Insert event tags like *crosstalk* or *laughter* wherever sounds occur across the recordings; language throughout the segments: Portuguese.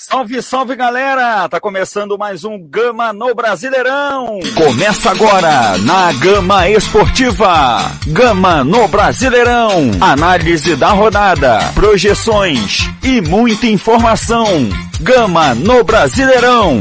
Salve, salve galera! Tá começando mais um Gama no Brasileirão! Começa agora na Gama Esportiva. Gama no Brasileirão. Análise da rodada, projeções e muita informação. Gama no Brasileirão.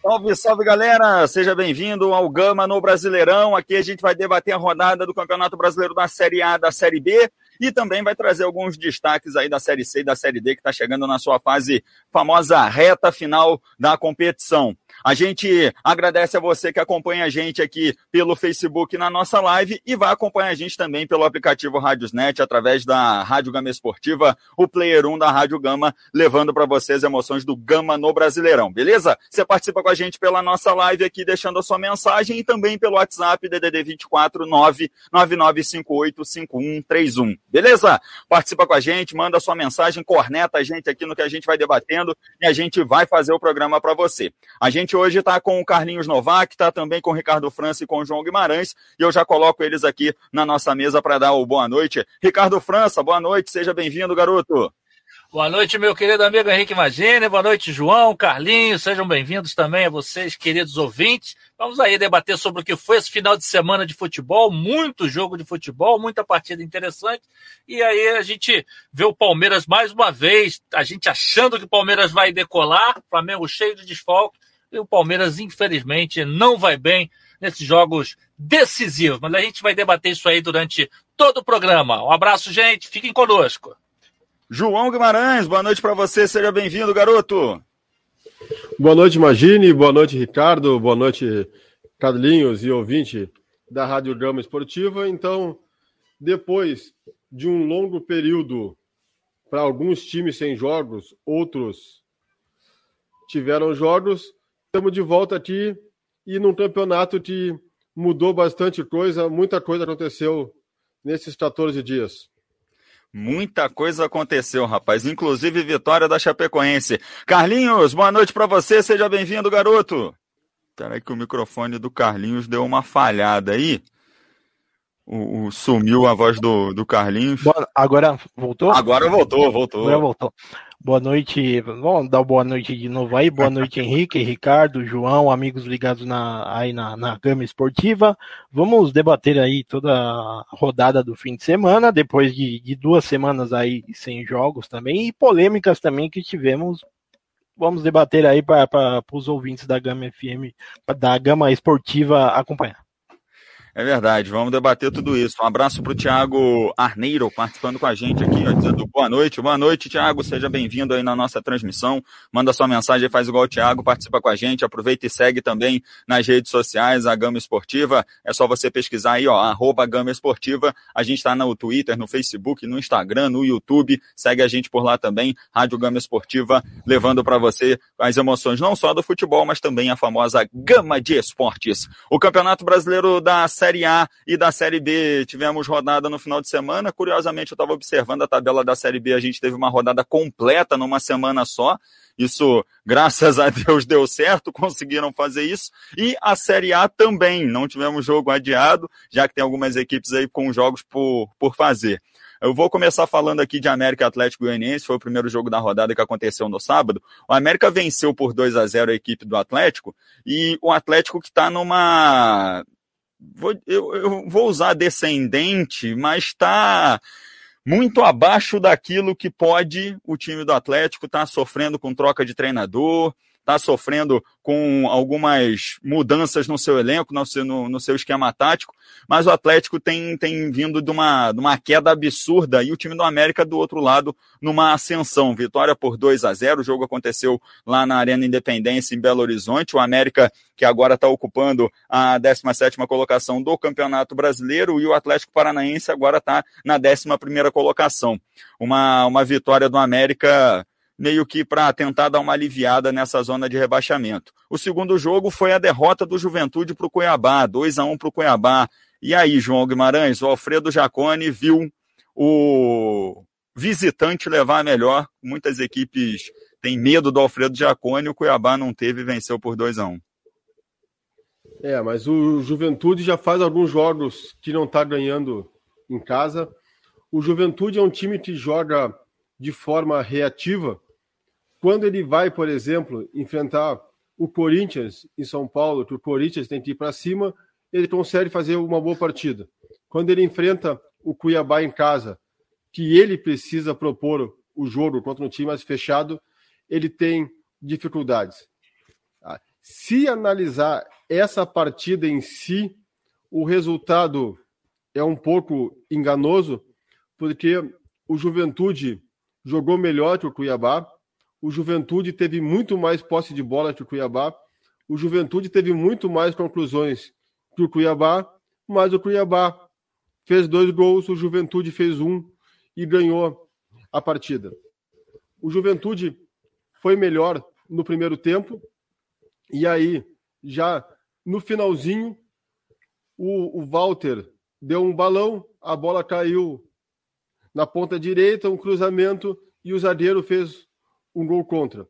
Salve, salve galera! Seja bem-vindo ao Gama no Brasileirão. Aqui a gente vai debater a rodada do Campeonato Brasileiro da Série A da Série B e também vai trazer alguns destaques aí da Série C e da Série D que está chegando na sua fase famosa reta final da competição. A gente agradece a você que acompanha a gente aqui pelo Facebook na nossa live e vai acompanhar a gente também pelo aplicativo Rádiosnet através da Rádio Gama Esportiva, o Player 1 da Rádio Gama, levando para você as emoções do Gama no Brasileirão, beleza? Você participa com a gente pela nossa live aqui, deixando a sua mensagem e também pelo WhatsApp DDD 24 999585131, beleza? Participa com a gente, manda a sua mensagem, corneta a gente aqui no que a gente vai debatendo e a gente vai fazer o programa para você. A gente hoje está com o Carlinhos Novak, está também com o Ricardo França e com o João Guimarães, e eu já coloco eles aqui na nossa mesa para dar o boa noite. Ricardo França, boa noite, seja bem-vindo, garoto. Boa noite, meu querido amigo Henrique Magine. Boa noite, João, Carlinhos. Sejam bem-vindos também a vocês, queridos ouvintes. Vamos aí debater sobre o que foi esse final de semana de futebol. Muito jogo de futebol, muita partida interessante. E aí a gente vê o Palmeiras mais uma vez, a gente achando que o Palmeiras vai decolar, Flamengo cheio de desfalque. E o Palmeiras, infelizmente, não vai bem nesses jogos decisivos. Mas a gente vai debater isso aí durante todo o programa. Um abraço, gente. Fiquem conosco. João Guimarães, boa noite para você. Seja bem-vindo, garoto. Boa noite, Magine. Boa noite, Ricardo. Boa noite, Carlinhos e ouvinte da Rádio Gama Esportiva. Então, depois de um longo período para alguns times sem jogos, outros tiveram jogos, estamos de volta aqui e num campeonato que mudou bastante coisa, muita coisa aconteceu nesses 14 dias. Muita coisa aconteceu, rapaz, inclusive vitória da Chapecoense. Carlinhos, boa noite para você, seja bem-vindo, garoto. Peraí que o microfone do Carlinhos deu uma falhada aí. O, o, sumiu a voz do, do Carlinhos. Agora voltou? Agora voltou, voltou. Agora voltou. Boa noite, vamos dar boa noite de novo aí. Boa noite, Henrique, Ricardo, João, amigos ligados na, aí na, na Gama Esportiva. Vamos debater aí toda a rodada do fim de semana, depois de, de duas semanas aí sem jogos também, e polêmicas também que tivemos. Vamos debater aí para os ouvintes da Gama FM, da Gama Esportiva acompanhar. É verdade, vamos debater tudo isso. Um abraço para o Tiago Arneiro participando com a gente aqui, ó, dizendo boa noite. Boa noite, Tiago, seja bem-vindo aí na nossa transmissão. Manda sua mensagem, faz igual o Tiago, participa com a gente, aproveita e segue também nas redes sociais a Gama Esportiva. É só você pesquisar aí, ó, arroba Gama Esportiva. A gente está no Twitter, no Facebook, no Instagram, no YouTube. Segue a gente por lá também, Rádio Gama Esportiva, levando para você as emoções não só do futebol, mas também a famosa Gama de Esportes. O Campeonato Brasileiro da Série A e da Série B tivemos rodada no final de semana. Curiosamente, eu estava observando a tabela da Série B, a gente teve uma rodada completa numa semana só. Isso, graças a Deus, deu certo, *laughs* conseguiram fazer isso. E a Série A também, não tivemos jogo adiado, já que tem algumas equipes aí com jogos por, por fazer. Eu vou começar falando aqui de América Atlético Goianiense, foi o primeiro jogo da rodada que aconteceu no sábado. O América venceu por 2 a 0 a equipe do Atlético e o Atlético que está numa vou, eu, eu vou usar descendente, mas está muito abaixo daquilo que pode o time do Atlético estar tá sofrendo com troca de treinador, está sofrendo com algumas mudanças no seu elenco, no seu, no, no, seu esquema tático, mas o Atlético tem, tem vindo de uma, de uma queda absurda e o time do América do outro lado numa ascensão. Vitória por 2 a 0 o jogo aconteceu lá na Arena Independência em Belo Horizonte. O América, que agora está ocupando a 17 colocação do Campeonato Brasileiro, e o Atlético Paranaense agora está na 11 colocação. Uma, uma vitória do América meio que para tentar dar uma aliviada nessa zona de rebaixamento. O segundo jogo foi a derrota do Juventude para o Cuiabá, 2 a 1 para o Cuiabá. E aí, João Guimarães, o Alfredo Jacone viu o visitante levar a melhor. Muitas equipes têm medo do Alfredo Jacone, o Cuiabá não teve e venceu por 2 a 1 É, mas o Juventude já faz alguns jogos que não está ganhando em casa. O Juventude é um time que joga de forma reativa, quando ele vai, por exemplo, enfrentar o Corinthians em São Paulo, que o Corinthians tem que ir para cima, ele consegue fazer uma boa partida. Quando ele enfrenta o Cuiabá em casa, que ele precisa propor o jogo contra um time mais fechado, ele tem dificuldades. Ah, se analisar essa partida em si, o resultado é um pouco enganoso, porque o Juventude jogou melhor que o Cuiabá, o Juventude teve muito mais posse de bola que o Cuiabá, o Juventude teve muito mais conclusões que o Cuiabá, mas o Cuiabá fez dois gols, o Juventude fez um e ganhou a partida. O Juventude foi melhor no primeiro tempo, e aí, já no finalzinho, o, o Walter deu um balão, a bola caiu na ponta direita, um cruzamento, e o zagueiro fez um gol contra.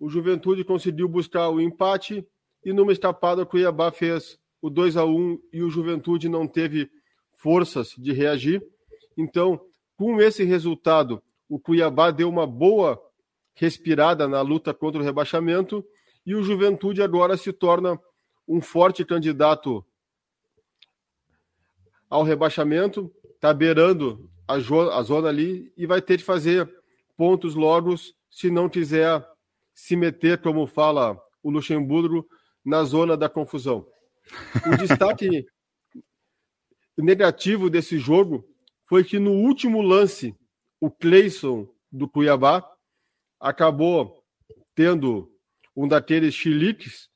O Juventude conseguiu buscar o empate, e numa escapada, o Cuiabá fez o 2 a 1 e o Juventude não teve forças de reagir. Então, com esse resultado, o Cuiabá deu uma boa respirada na luta contra o rebaixamento e o Juventude agora se torna um forte candidato ao rebaixamento, está beirando a, zona ali e vai ter de fazer pontos logo se não quiser se meter, como fala o Luxemburgo, na zona da confusão. O *laughs* destaque negativo desse jogo foi que no último lance, o Cleison do Cuiabá acabou tendo um daqueles chiliques,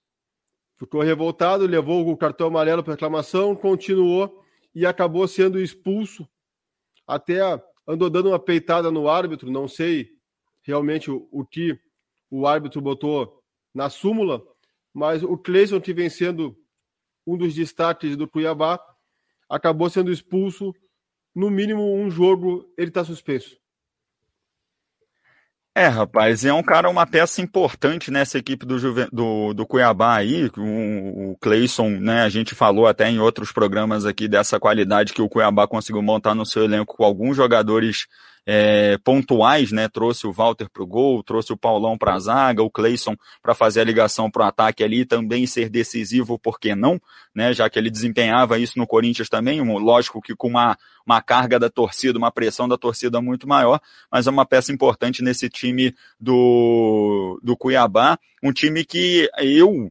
ficou revoltado, levou o cartão amarelo para reclamação, continuou e acabou sendo expulso. Até andou dando uma peitada no árbitro, não sei realmente o, o que o árbitro botou na súmula, mas o Cleison, que vem sendo um dos destaques do Cuiabá, acabou sendo expulso. No mínimo um jogo ele está suspenso. É, rapaz, é um cara, uma peça importante nessa equipe do, Juve, do, do Cuiabá aí, o, o Cleison, né, a gente falou até em outros programas aqui dessa qualidade que o Cuiabá conseguiu montar no seu elenco com alguns jogadores é, pontuais, né? Trouxe o Walter para o gol, trouxe o Paulão para a zaga, o Cleison para fazer a ligação para o ataque ali também ser decisivo, por que não? Né? Já que ele desempenhava isso no Corinthians também, lógico que com uma, uma carga da torcida, uma pressão da torcida muito maior, mas é uma peça importante nesse time do, do Cuiabá, um time que eu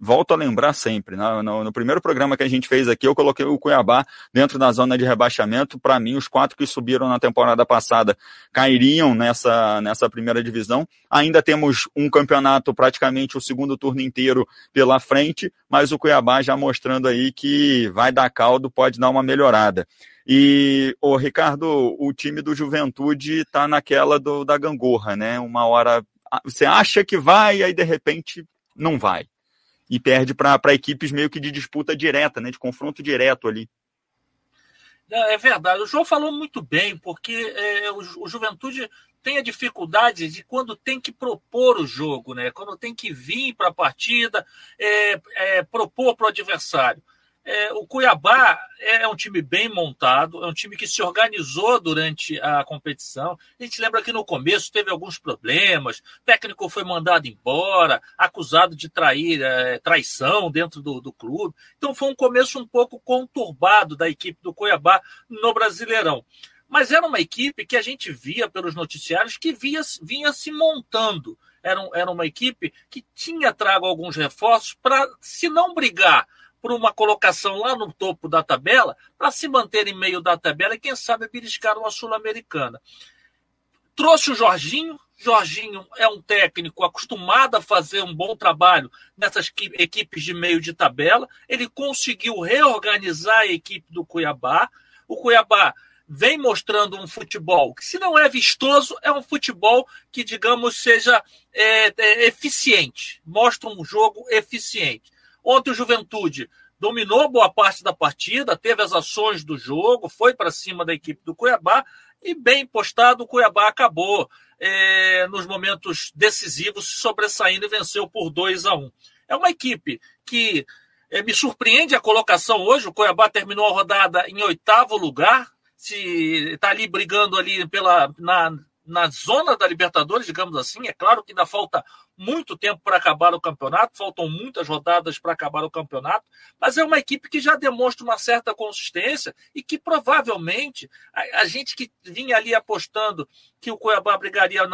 volto a lembrar sempre, né? no, no, primeiro programa que a gente fez aqui, eu coloquei o Cuiabá dentro da zona de rebaixamento. Para mim, os quatro que subiram na temporada passada cairiam nessa, nessa primeira divisão. Ainda temos um campeonato, praticamente o segundo turno inteiro pela frente, mas o Cuiabá já mostrando aí que vai dar caldo, pode dar uma melhorada. E, o Ricardo, o time do Juventude está naquela do, da gangorra, né? Uma hora você acha que vai, aí de repente não vai e perde para equipes meio que de disputa direta, né, de confronto direto ali. É verdade. O João falou muito bem, porque é, o, o Juventude tem a dificuldade de quando tem que propor o jogo, né? quando tem que vir para a partida, é, é, propor para o adversário. É, o Cuiabá é um time bem montado, é um time que se organizou durante a competição. A gente lembra que no começo teve alguns problemas, o técnico foi mandado embora, acusado de trair, é, traição dentro do, do clube. Então foi um começo um pouco conturbado da equipe do Cuiabá no Brasileirão. Mas era uma equipe que a gente via pelos noticiários que via, vinha se montando. Era, era uma equipe que tinha trago alguns reforços para, se não brigar por uma colocação lá no topo da tabela, para se manter em meio da tabela e, quem sabe, beliscar uma Sul-Americana. Trouxe o Jorginho. Jorginho é um técnico acostumado a fazer um bom trabalho nessas equipes de meio de tabela. Ele conseguiu reorganizar a equipe do Cuiabá. O Cuiabá vem mostrando um futebol que, se não é vistoso, é um futebol que, digamos, seja é, é, eficiente. Mostra um jogo eficiente. Ontem o Juventude dominou boa parte da partida, teve as ações do jogo, foi para cima da equipe do Cuiabá e bem postado o Cuiabá acabou é, nos momentos decisivos sobressaindo e venceu por 2 a 1. É uma equipe que é, me surpreende a colocação hoje. O Cuiabá terminou a rodada em oitavo lugar, se está ali brigando ali pela na, na zona da Libertadores, digamos assim. É claro que ainda falta muito tempo para acabar o campeonato, faltam muitas rodadas para acabar o campeonato, mas é uma equipe que já demonstra uma certa consistência e que provavelmente a, a gente que vinha ali apostando que o Cuiabá brigaria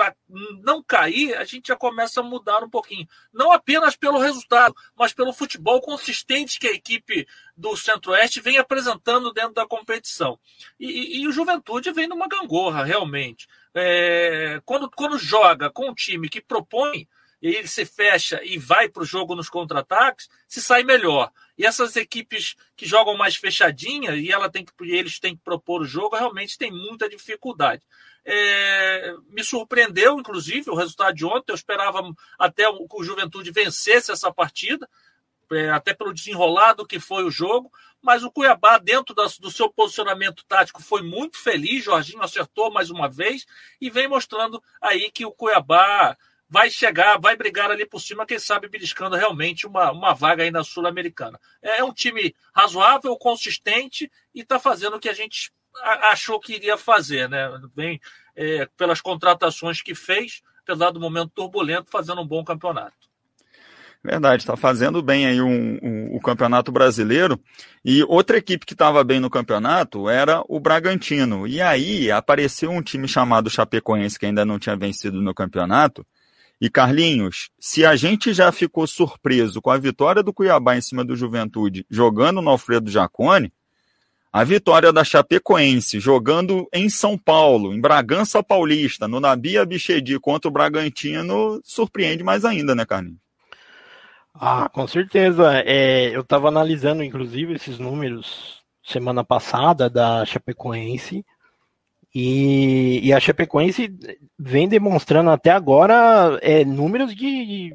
para não cair, a gente já começa a mudar um pouquinho. Não apenas pelo resultado, mas pelo futebol consistente que a equipe do Centro-Oeste vem apresentando dentro da competição. E, e, e o Juventude vem numa gangorra, realmente. É, quando, quando joga com um time que propõe, ele se fecha e vai para o jogo nos contra-ataques, se sai melhor. E essas equipes que jogam mais fechadinha e ela tem que, eles têm que propor o jogo, realmente tem muita dificuldade. É, me surpreendeu, inclusive, o resultado de ontem. Eu esperava até que o Juventude vencesse essa partida, é, até pelo desenrolado que foi o jogo. Mas o Cuiabá, dentro do seu posicionamento tático, foi muito feliz. Jorginho acertou mais uma vez e vem mostrando aí que o Cuiabá vai chegar, vai brigar ali por cima, quem sabe beliscando realmente uma, uma vaga aí na Sul-Americana. É, é um time razoável, consistente e está fazendo o que a gente achou que iria fazer, né? Vem é, pelas contratações que fez, apesar do momento turbulento, fazendo um bom campeonato. Verdade, está fazendo bem aí um, um, o Campeonato Brasileiro. E outra equipe que estava bem no campeonato era o Bragantino. E aí apareceu um time chamado Chapecoense, que ainda não tinha vencido no campeonato, e Carlinhos, se a gente já ficou surpreso com a vitória do Cuiabá em cima do Juventude, jogando no Alfredo Jacone, a vitória da Chapecoense jogando em São Paulo, em Bragança Paulista, no Nabi Abichedi contra o Bragantino, surpreende mais ainda, né, Carlinhos? Ah, com certeza. É, eu estava analisando, inclusive, esses números semana passada da Chapecoense. E, e, a Chapecoense vem demonstrando até agora é, números de,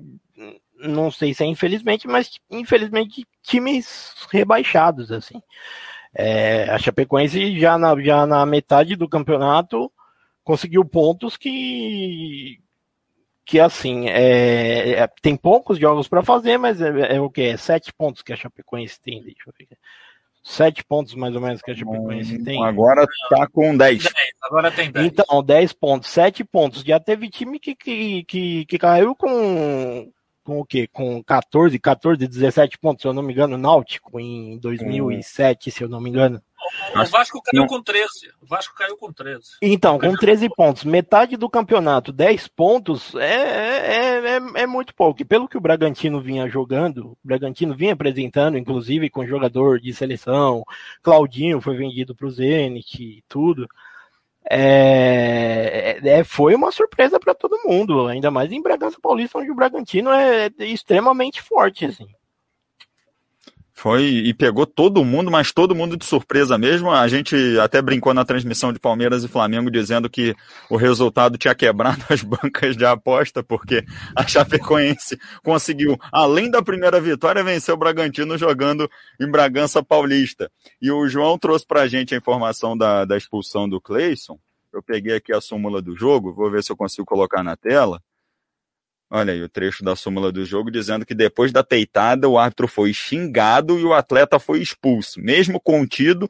não sei se é infelizmente, mas infelizmente times rebaixados assim. É, a Chapecoense já na, já na metade do campeonato conseguiu pontos que que assim é, é tem poucos jogos para fazer, mas é, é, o que é sete pontos que a Chapecoense tem. Deixa eu ver sete pontos mais ou menos que a Chapecoense tem. Agora tá com 10. Agora tem 10. Então, 10 pontos, 7 pontos. Já teve time que, que, que, que caiu com, com o quê? Com 14, 14, 17 pontos, se eu não me engano, Náutico, em 2007, hum. se eu não me engano. O Vasco caiu com 13. O Vasco caiu com 13. Então, com 13 pontos, metade do campeonato, 10 pontos, é, é, é, é, muito pouco. E pelo que o Bragantino vinha jogando, o Bragantino vinha apresentando, inclusive com jogador de seleção, Claudinho foi vendido para o Zenit e tudo. É, é, foi uma surpresa para todo mundo, ainda mais em Bragança Paulista, onde o Bragantino é extremamente forte. Assim. Foi e pegou todo mundo, mas todo mundo de surpresa mesmo. A gente até brincou na transmissão de Palmeiras e Flamengo dizendo que o resultado tinha quebrado *laughs* as bancas de aposta, porque a Chapecoense conseguiu, além da primeira vitória, vencer o Bragantino jogando em Bragança Paulista. E o João trouxe para a gente a informação da, da expulsão do Cleison. Eu peguei aqui a súmula do jogo, vou ver se eu consigo colocar na tela. Olha aí o trecho da súmula do jogo dizendo que depois da peitada o árbitro foi xingado e o atleta foi expulso. Mesmo contido,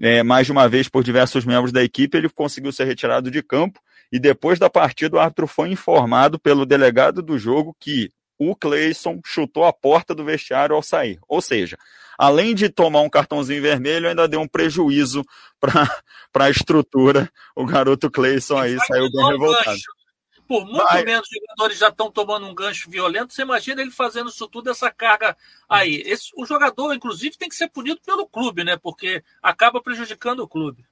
é, mais de uma vez por diversos membros da equipe, ele conseguiu ser retirado de campo e depois da partida o árbitro foi informado pelo delegado do jogo que o Cleison chutou a porta do vestiário ao sair. Ou seja, além de tomar um cartãozinho vermelho, ainda deu um prejuízo para *laughs* a estrutura. O garoto Cleison aí saiu bem revoltado. Gancho por muito Vai. menos jogadores já estão tomando um gancho violento. Você imagina ele fazendo isso tudo, essa carga aí. Esse, o jogador, inclusive, tem que ser punido pelo clube, né? Porque acaba prejudicando o clube.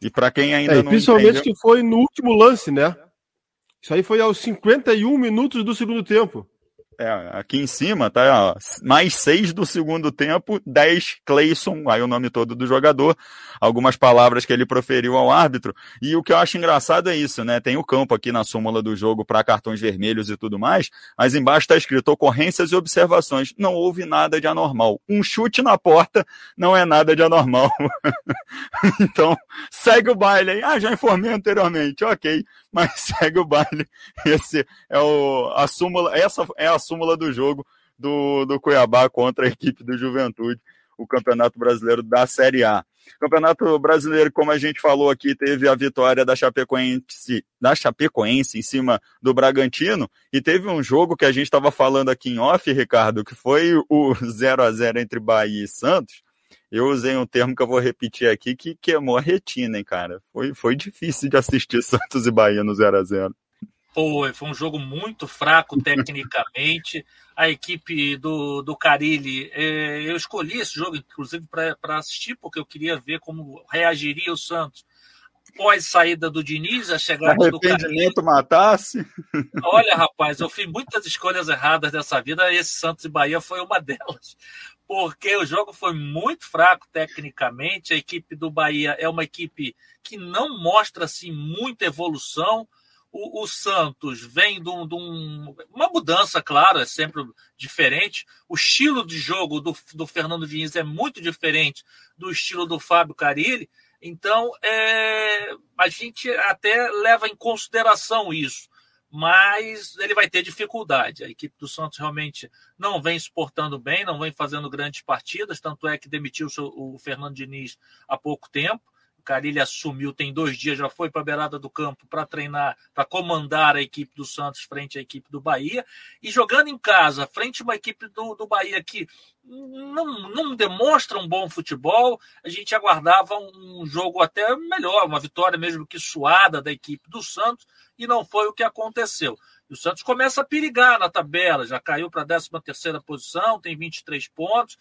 E para quem ainda é, não Principalmente entendeu... que foi no último lance, né? Isso aí foi aos 51 minutos do segundo tempo. É, aqui em cima tá ó, mais seis do segundo tempo, 10 Clayson, aí o nome todo do jogador, algumas palavras que ele proferiu ao árbitro. E o que eu acho engraçado é isso, né? Tem o campo aqui na súmula do jogo para cartões vermelhos e tudo mais, mas embaixo está escrito ocorrências e observações. Não houve nada de anormal. Um chute na porta não é nada de anormal. *laughs* então, segue o baile aí. Ah, já informei anteriormente, ok, mas *laughs* segue o baile. Esse é o, a súmula, essa é a súmula súmula do jogo do, do Cuiabá contra a equipe do Juventude, o Campeonato Brasileiro da Série A. Campeonato Brasileiro, como a gente falou aqui, teve a vitória da Chapecoense, da Chapecoense em cima do Bragantino, e teve um jogo que a gente estava falando aqui em off, Ricardo, que foi o 0 a 0 entre Bahia e Santos. Eu usei um termo que eu vou repetir aqui, que queimou a retina, hein, cara. Foi, foi difícil de assistir *laughs* Santos e Bahia no 0 a 0 foi, foi um jogo muito fraco tecnicamente. *laughs* A equipe do, do Carilli, é, eu escolhi esse jogo, inclusive, para assistir, porque eu queria ver como reagiria o Santos pós saída do Diniz, a chegada do Carilli. matasse. *laughs* Olha, rapaz, eu fiz muitas escolhas erradas dessa vida, esse Santos e Bahia foi uma delas. Porque o jogo foi muito fraco tecnicamente, a equipe do Bahia é uma equipe que não mostra assim muita evolução o, o Santos vem de, um, de um, uma mudança, claro, é sempre diferente. O estilo de jogo do, do Fernando Diniz é muito diferente do estilo do Fábio Carilli. Então, é, a gente até leva em consideração isso, mas ele vai ter dificuldade. A equipe do Santos realmente não vem se portando bem, não vem fazendo grandes partidas, tanto é que demitiu o Fernando Diniz há pouco tempo. O Carilli assumiu tem dois dias, já foi para a beirada do campo para treinar, para comandar a equipe do Santos frente à equipe do Bahia. E jogando em casa, frente a uma equipe do, do Bahia que não, não demonstra um bom futebol, a gente aguardava um jogo até melhor, uma vitória mesmo que suada da equipe do Santos, e não foi o que aconteceu. O Santos começa a perigar na tabela, já caiu para a 13 terceira posição, tem 23 pontos,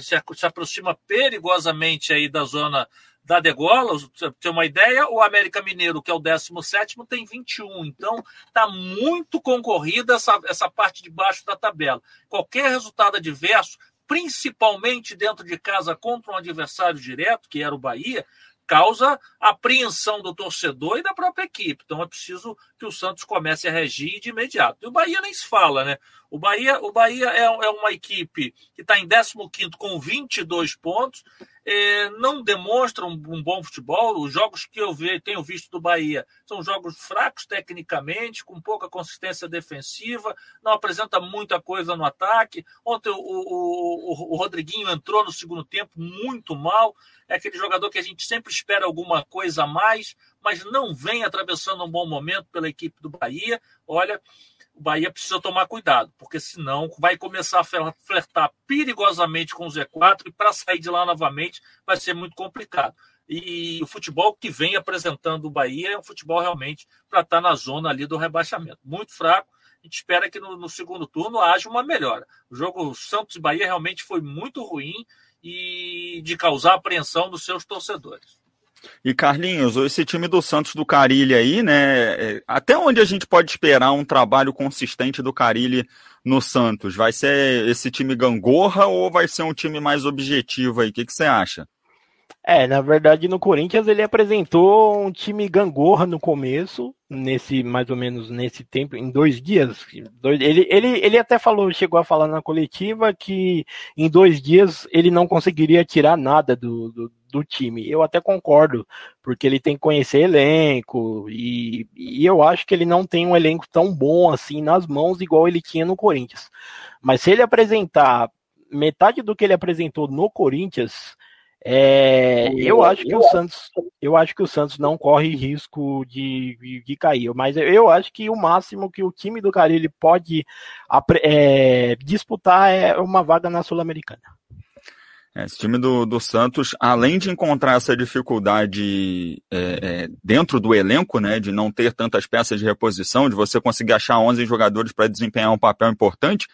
se, se aproxima perigosamente aí da zona da degola, você ter uma ideia, o América Mineiro, que é o 17, tem 21. Então, está muito concorrida essa, essa parte de baixo da tabela. Qualquer resultado adverso, principalmente dentro de casa contra um adversário direto, que era o Bahia, causa apreensão do torcedor e da própria equipe. Então é preciso que o Santos comece a regir de imediato. E o Bahia nem se fala, né? O Bahia, o Bahia é, é uma equipe que está em 15 com 22 pontos, é, não demonstra um, um, bom futebol. Os jogos que eu vi, tenho visto do Bahia são jogos fracos tecnicamente, com pouca consistência defensiva, não apresenta muita coisa no ataque. Ontem o, o, o, o Rodriguinho entrou no segundo tempo muito mal. É aquele jogador que a gente sempre espera alguma coisa a mais, mas não vem atravessando um bom momento pela equipe do Bahia. Olha, o Bahia precisa tomar cuidado, porque senão vai começar a flertar perigosamente com o Z4 e para sair de lá novamente vai ser muito complicado. E o futebol que vem apresentando o Bahia é um futebol realmente para estar tá na zona ali do rebaixamento. Muito fraco. A gente espera que no, no segundo turno haja uma melhora. O jogo Santos e Bahia realmente foi muito ruim e de causar apreensão dos seus torcedores. E Carlinhos, esse time do Santos do Carilli aí, né? É, até onde a gente pode esperar um trabalho consistente do Carilli no Santos? Vai ser esse time gangorra ou vai ser um time mais objetivo aí? O que, você acha? É, na verdade, no Corinthians ele apresentou um time gangorra no começo, nesse mais ou menos nesse tempo, em dois dias. Dois, ele, ele, ele até falou, chegou a falar na coletiva que em dois dias ele não conseguiria tirar nada do, do, do time. Eu até concordo, porque ele tem que conhecer elenco, e, e eu acho que ele não tem um elenco tão bom assim nas mãos, igual ele tinha no Corinthians. Mas se ele apresentar metade do que ele apresentou no Corinthians é, eu acho que o Santos, eu acho que o Santos não corre risco de, de, de cair, mas eu acho que o máximo que o time do Carilli pode é, disputar é uma vaga na Sul-Americana. É, esse time do, do Santos, além de encontrar essa dificuldade é, é, dentro do elenco, né, de não ter tantas peças de reposição, de você conseguir achar 11 jogadores para desempenhar um papel importante,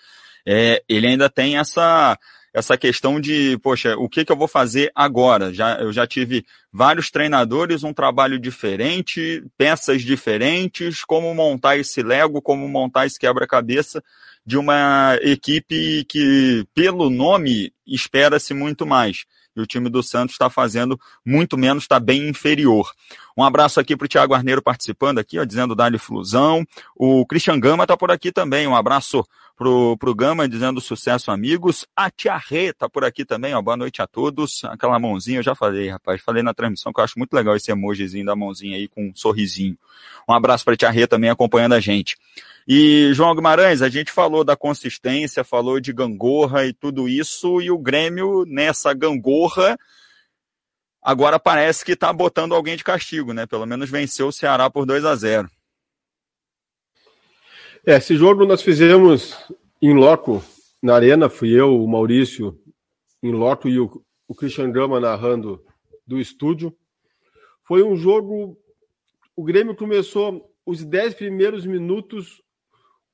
é, ele ainda tem essa essa questão de, poxa, o que, que eu vou fazer agora? Já, eu já tive vários treinadores, um trabalho diferente, peças diferentes, como montar esse Lego, como montar esse quebra-cabeça de uma equipe que, pelo nome, espera-se muito mais. E o time do Santos está fazendo muito menos, está bem inferior. Um abraço aqui para o Tiago Arneiro participando aqui, ó, dizendo Dali Flusão. O Christian Gama está por aqui também. Um abraço pro, pro Gama, dizendo sucesso, amigos. A Tia Rê tá por aqui também, ó. Boa noite a todos. Aquela mãozinha, eu já falei, rapaz. Falei na transmissão que eu acho muito legal esse emojizinho da mãozinha aí com um sorrisinho. Um abraço para a Tia Rê também acompanhando a gente. E, João Guimarães, a gente falou da consistência, falou de gangorra e tudo isso, e o Grêmio, nessa gangorra, agora parece que está botando alguém de castigo, né? Pelo menos venceu o Ceará por 2 a 0 É, esse jogo nós fizemos em loco, na arena, fui eu, o Maurício, em loco e o, o Christian Gama narrando do estúdio. Foi um jogo. O Grêmio começou os 10 primeiros minutos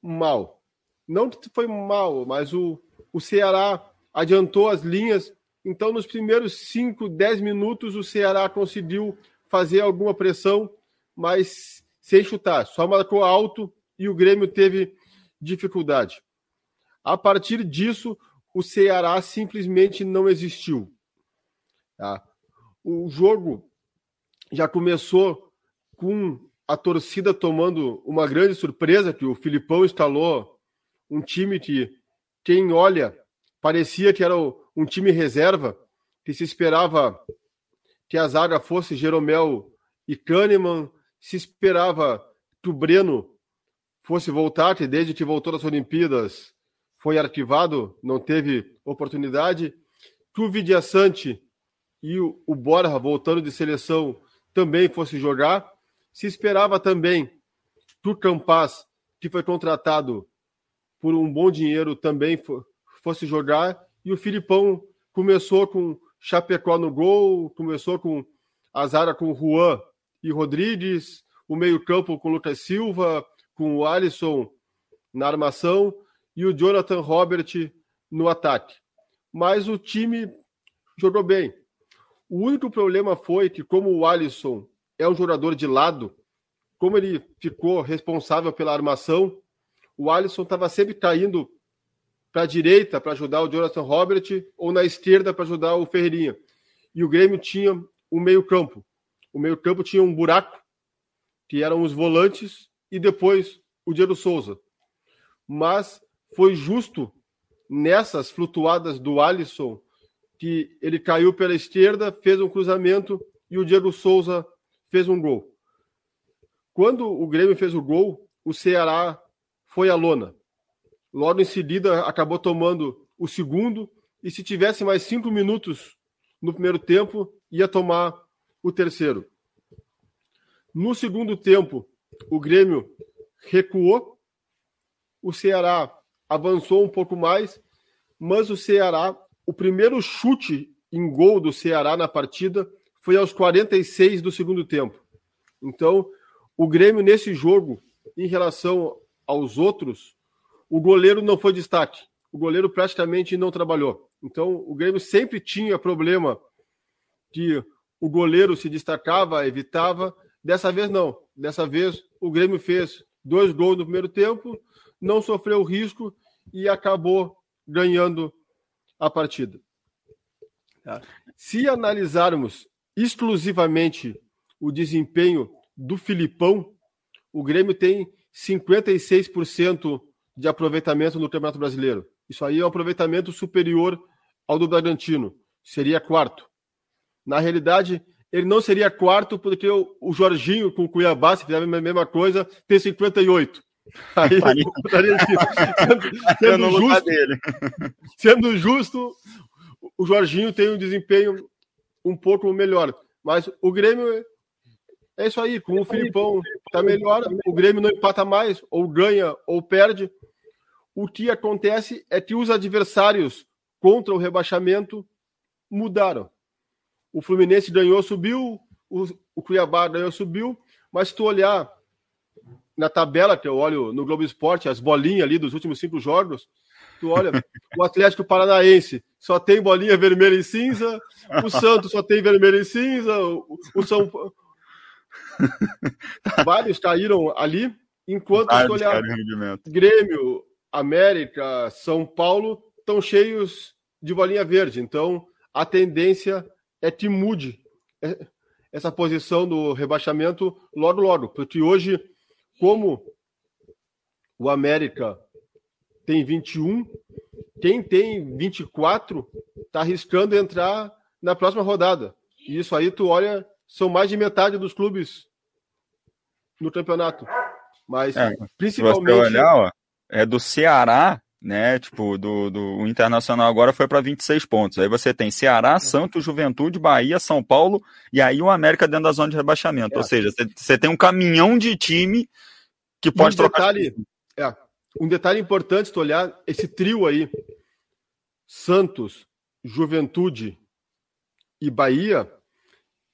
mal. Não que foi mal, mas o, o Ceará adiantou as linhas então, nos primeiros 5, 10 minutos, o Ceará conseguiu fazer alguma pressão, mas sem chutar. Só marcou alto e o Grêmio teve dificuldade. A partir disso, o Ceará simplesmente não existiu. Tá? O jogo já começou com a torcida tomando uma grande surpresa, que o Filipão instalou um time que quem olha parecia que era um time reserva que se esperava que a zaga fosse Jeromel e Kahneman, se esperava que o Breno fosse voltar, que desde que voltou das Olimpíadas foi arquivado, não teve oportunidade, que o Vidiaçante e o, Borja, voltando de seleção, também fosse jogar. Se esperava também que o Campas, que foi contratado por um bom dinheiro, também fosse jogar e o Filipão começou com Chapecó no gol, começou com Azara com Juan e Rodrigues, o meio-campo com Lucas Silva, com o Alisson na armação e o Jonathan Robert no ataque. Mas o time jogou bem. O único problema foi que, como o Alisson é um jogador de lado, como ele ficou responsável pela armação, o Alisson estava sempre caindo para a direita para ajudar o Jonathan Robert ou na esquerda para ajudar o Ferreirinha. E o Grêmio tinha o meio-campo. O meio-campo tinha um buraco, que eram os volantes, e depois o Diego Souza. Mas foi justo nessas flutuadas do Alisson que ele caiu pela esquerda, fez um cruzamento e o Diego Souza fez um gol. Quando o Grêmio fez o gol, o Ceará foi à lona. Logo em seguida, acabou tomando o segundo. E se tivesse mais cinco minutos no primeiro tempo, ia tomar o terceiro. No segundo tempo, o Grêmio recuou. O Ceará avançou um pouco mais, mas o Ceará, o primeiro chute em gol do Ceará na partida foi aos 46 do segundo tempo. Então, o Grêmio nesse jogo, em relação aos outros, o goleiro não foi destaque. O goleiro praticamente não trabalhou. Então, o Grêmio sempre tinha problema que o goleiro se destacava, evitava. Dessa vez, não. Dessa vez, o Grêmio fez dois gols no primeiro tempo, não sofreu risco e acabou ganhando a partida. Tá? Se analisarmos exclusivamente o desempenho do Filipão, o Grêmio tem 56% de aproveitamento no Campeonato Brasileiro. Isso aí é um aproveitamento superior ao do Bragantino. Seria quarto. Na realidade, ele não seria quarto porque o, o Jorginho com o Cuiabá, se fizer a mesma coisa, tem 58. *laughs* Aí, sendo, *laughs* sendo, justo, sendo justo, o Jorginho tem um desempenho um pouco melhor. Mas o Grêmio é isso aí, com o Filipão tá melhor, o Grêmio não empata mais, ou ganha ou perde. O que acontece é que os adversários contra o rebaixamento mudaram. O Fluminense ganhou, subiu, o, o Cuiabá ganhou, subiu, mas se tu olhar na tabela que eu olho no Globo Esporte, as bolinhas ali dos últimos cinco jogos, tu olha, *laughs* o Atlético Paranaense só tem bolinha vermelha e cinza, o Santos só tem vermelho e cinza, o, o São *laughs* Vários caíram ali, enquanto Vários olhar Grêmio, América, São Paulo estão cheios de bolinha verde. Então, a tendência é que mude essa posição do rebaixamento logo, logo. Porque hoje, como o América tem 21, quem tem 24 está arriscando entrar na próxima rodada. E isso aí, tu olha, são mais de metade dos clubes no campeonato. Mas, é, principalmente. Se você olhar, ó, é do Ceará né? Tipo, do, do Internacional agora foi para 26 pontos. Aí você tem Ceará, Santos, Juventude, Bahia, São Paulo e aí o América dentro da zona de rebaixamento. É. Ou seja, você tem um caminhão de time que pode um trocar. Detalhe, é, um detalhe importante se tu olhar esse trio aí: Santos, Juventude e Bahia,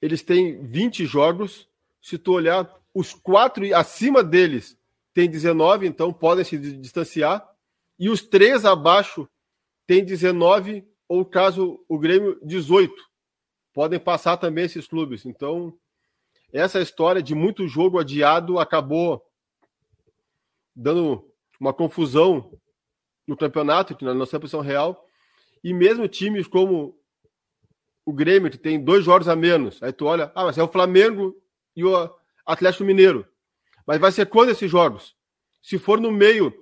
eles têm 20 jogos. Se tu olhar, os quatro acima deles tem 19, então podem se distanciar. E os três abaixo tem 19, ou caso o Grêmio, 18. Podem passar também esses clubes. Então, essa história de muito jogo adiado acabou dando uma confusão no campeonato, na nossa posição real. E mesmo times como o Grêmio, que tem dois jogos a menos, aí tu olha, ah, mas é o Flamengo e o Atlético Mineiro. Mas vai ser quando esses jogos? Se for no meio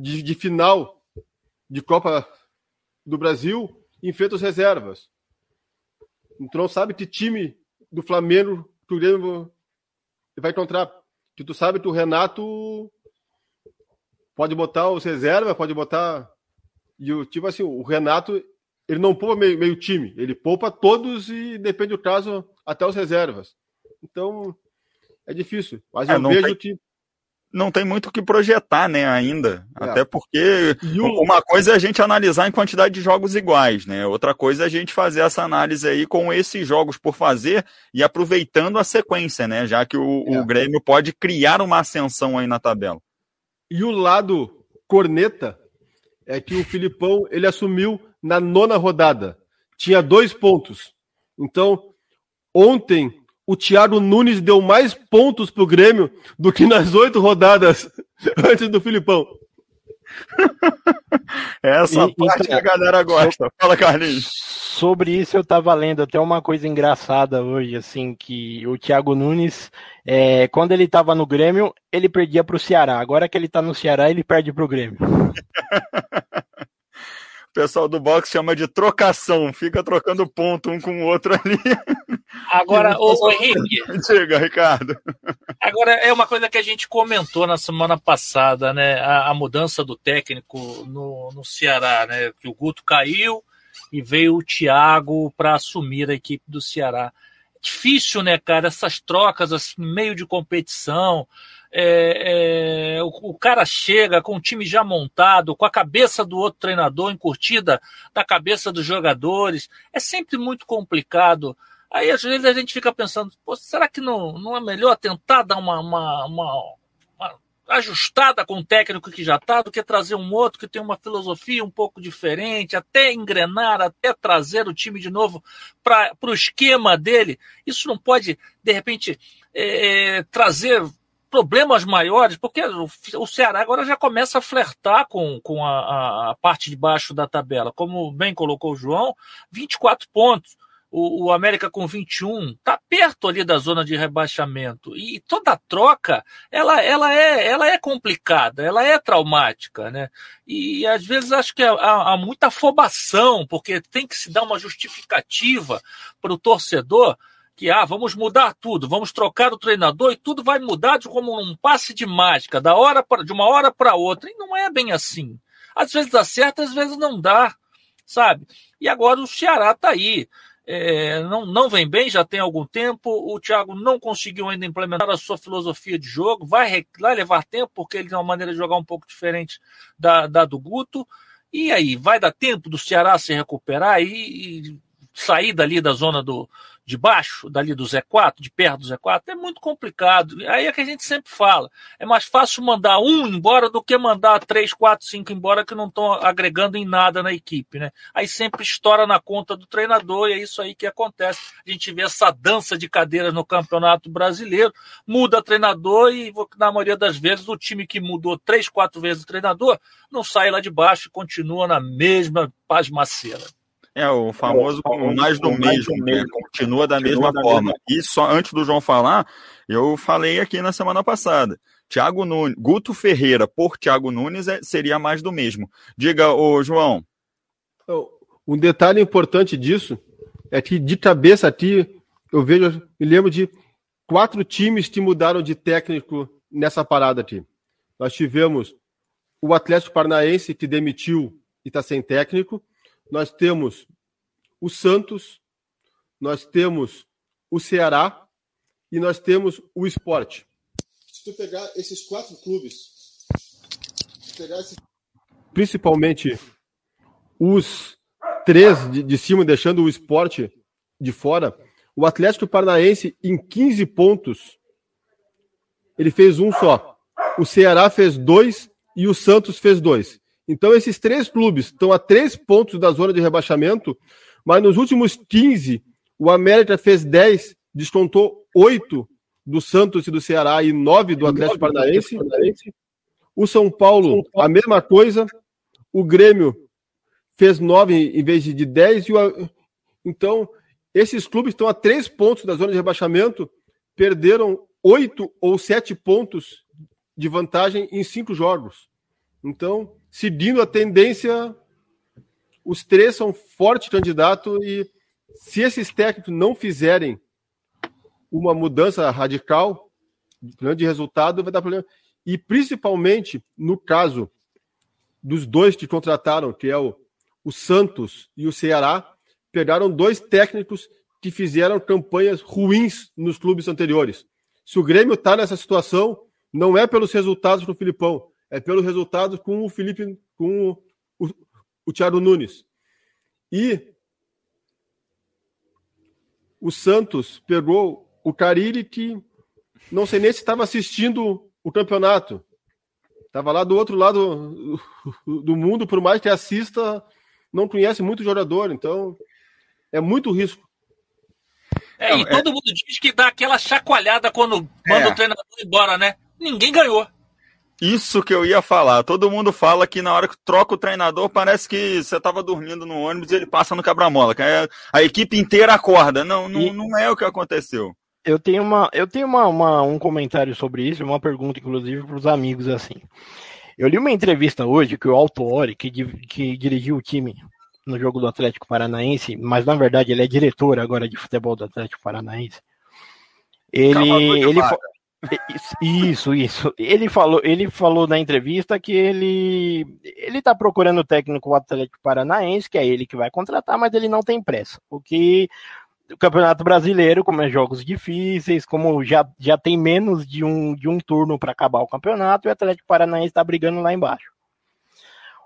de, de final de Copa do Brasil, enfrenta as reservas. Então sabe que time do Flamengo que o Grêmio vai encontrar. Que tu sabe que o Renato pode botar os reservas, pode botar. E o tipo assim, o Renato, ele não poupa meio, meio time, ele poupa todos e depende do caso até os reservas. Então, é difícil. Mas é, eu vejo tem... que não tem muito o que projetar, né, ainda. É. Até porque uma coisa é a gente analisar em quantidade de jogos iguais, né? Outra coisa é a gente fazer essa análise aí com esses jogos por fazer e aproveitando a sequência, né? Já que o, é. o Grêmio pode criar uma ascensão aí na tabela. E o lado corneta é que o Filipão ele assumiu na nona rodada. Tinha dois pontos. Então, ontem o Thiago Nunes deu mais pontos pro Grêmio do que nas oito rodadas *laughs* antes do Filipão. *laughs* Essa e, parte então, que a galera gosta. Fala, Carlinhos. Sobre isso eu tava lendo até uma coisa engraçada hoje, assim, que o Thiago Nunes, é, quando ele tava no Grêmio, ele perdia pro Ceará. Agora que ele tá no Ceará, ele perde pro Grêmio. *laughs* pessoal do boxe chama de trocação, fica trocando ponto um com o outro ali. Agora, *laughs* ô, ô Henrique. Diga, Ricardo. Agora, é uma coisa que a gente comentou na semana passada, né? A, a mudança do técnico no, no Ceará, né? Que o Guto caiu e veio o Thiago para assumir a equipe do Ceará. Difícil, né, cara? Essas trocas, assim, meio de competição é, é, o, o, cara chega com o time já montado, com a cabeça do outro treinador encurtida da cabeça dos jogadores. É sempre muito complicado. Aí às vezes a gente fica pensando, será que não, não é melhor tentar dar uma, uma, uma, uma ajustada com o técnico que já está do que trazer um outro que tem uma filosofia um pouco diferente, até engrenar, até trazer o time de novo para o esquema dele. Isso não pode, de repente, é, trazer problemas maiores, porque o Ceará agora já começa a flertar com, com a, a, parte de baixo da tabela. Como bem colocou o João, 24 pontos. O, o América com 21 está perto ali da zona de rebaixamento. E toda troca, ela, ela, é, ela é complicada, ela é traumática, né? E, e às vezes acho que há, há muita afobação, porque tem que se dar uma justificativa para o torcedor que ah, vamos mudar tudo, vamos trocar o treinador e tudo vai mudar de como um passe de mágica, da hora pra, de uma hora para outra. E não é bem assim. Às vezes dá certo, às vezes não dá, sabe? E agora o Ceará está aí. É, não, não vem bem, já tem algum tempo. O Thiago não conseguiu ainda implementar a sua filosofia de jogo. Vai, vai levar tempo, porque ele tem uma maneira de jogar um pouco diferente da, da do Guto. E aí, vai dar tempo do Ceará se recuperar e, e sair dali da zona do, de baixo, dali do Z4, de perto do Z4, é muito complicado. Aí é que a gente sempre fala. É mais fácil mandar um embora do que mandar três, quatro, cinco embora que não estão agregando em nada na equipe, né? Aí sempre estoura na conta do treinador e é isso aí que acontece. A gente vê essa dança de cadeiras no Campeonato Brasileiro, muda treinador e na maioria das vezes o time que mudou três, quatro vezes o treinador não sai lá de baixo e continua na mesma pasmaceira. É, o famoso é, mais do mesmo, né? continua da continua mesma da forma. Mesma. E só antes do João falar, eu falei aqui na semana passada. Thiago Nunes, Guto Ferreira por Thiago Nunes é, seria mais do mesmo. Diga, ô João. Um detalhe importante disso é que de cabeça aqui, eu vejo, me lembro de quatro times que mudaram de técnico nessa parada aqui. Nós tivemos o Atlético Paranaense, que demitiu e está sem técnico. Nós temos o Santos, nós temos o Ceará e nós temos o Esporte. Se tu pegar esses quatro clubes, pegar esses... principalmente os três de, de cima, deixando o Esporte de fora, o Atlético Paranaense, em 15 pontos, ele fez um só. O Ceará fez dois e o Santos fez dois. Então, esses três clubes estão a três pontos da zona de rebaixamento, mas nos últimos 15, o América fez 10, descontou 8 do Santos e do Ceará e 9 do Atlético Paranaense. O São Paulo, a mesma coisa. O Grêmio fez 9 em vez de 10. Então, esses clubes estão a 3 pontos da zona de rebaixamento, perderam 8 ou 7 pontos de vantagem em 5 jogos. Então, seguindo a tendência, os três são forte candidato e se esses técnicos não fizerem uma mudança radical de resultado, vai dar problema. E principalmente no caso dos dois que contrataram, que é o, o Santos e o Ceará, pegaram dois técnicos que fizeram campanhas ruins nos clubes anteriores. Se o Grêmio está nessa situação, não é pelos resultados com o Filipão, é pelo resultado com o Felipe, com o, o, o Thiago Nunes. E o Santos pegou o Cariri que não sei nem se estava assistindo o campeonato. Estava lá do outro lado *laughs* do mundo, por mais que assista, não conhece muito jogador, então é muito risco. É, e é... todo mundo diz que dá aquela chacoalhada quando manda é. o treinador embora, né? Ninguém ganhou. Isso que eu ia falar. Todo mundo fala que na hora que troca o treinador, parece que você estava dormindo no ônibus e ele passa no quebra-mola. A equipe inteira acorda. Não, não, e... não é o que aconteceu. Eu tenho, uma, eu tenho uma, uma um comentário sobre isso, uma pergunta, inclusive, para os amigos assim. Eu li uma entrevista hoje que o Altuori, que, que dirigiu o time no jogo do Atlético Paranaense, mas na verdade ele é diretor agora de futebol do Atlético Paranaense. Ele, ele, isso, isso. Ele falou, ele falou na entrevista que ele ele está procurando o técnico Atlético Paranaense, que é ele que vai contratar, mas ele não tem pressa. Porque o Campeonato Brasileiro, como é jogos difíceis, como já, já tem menos de um, de um turno para acabar o campeonato, e o Atlético Paranaense está brigando lá embaixo.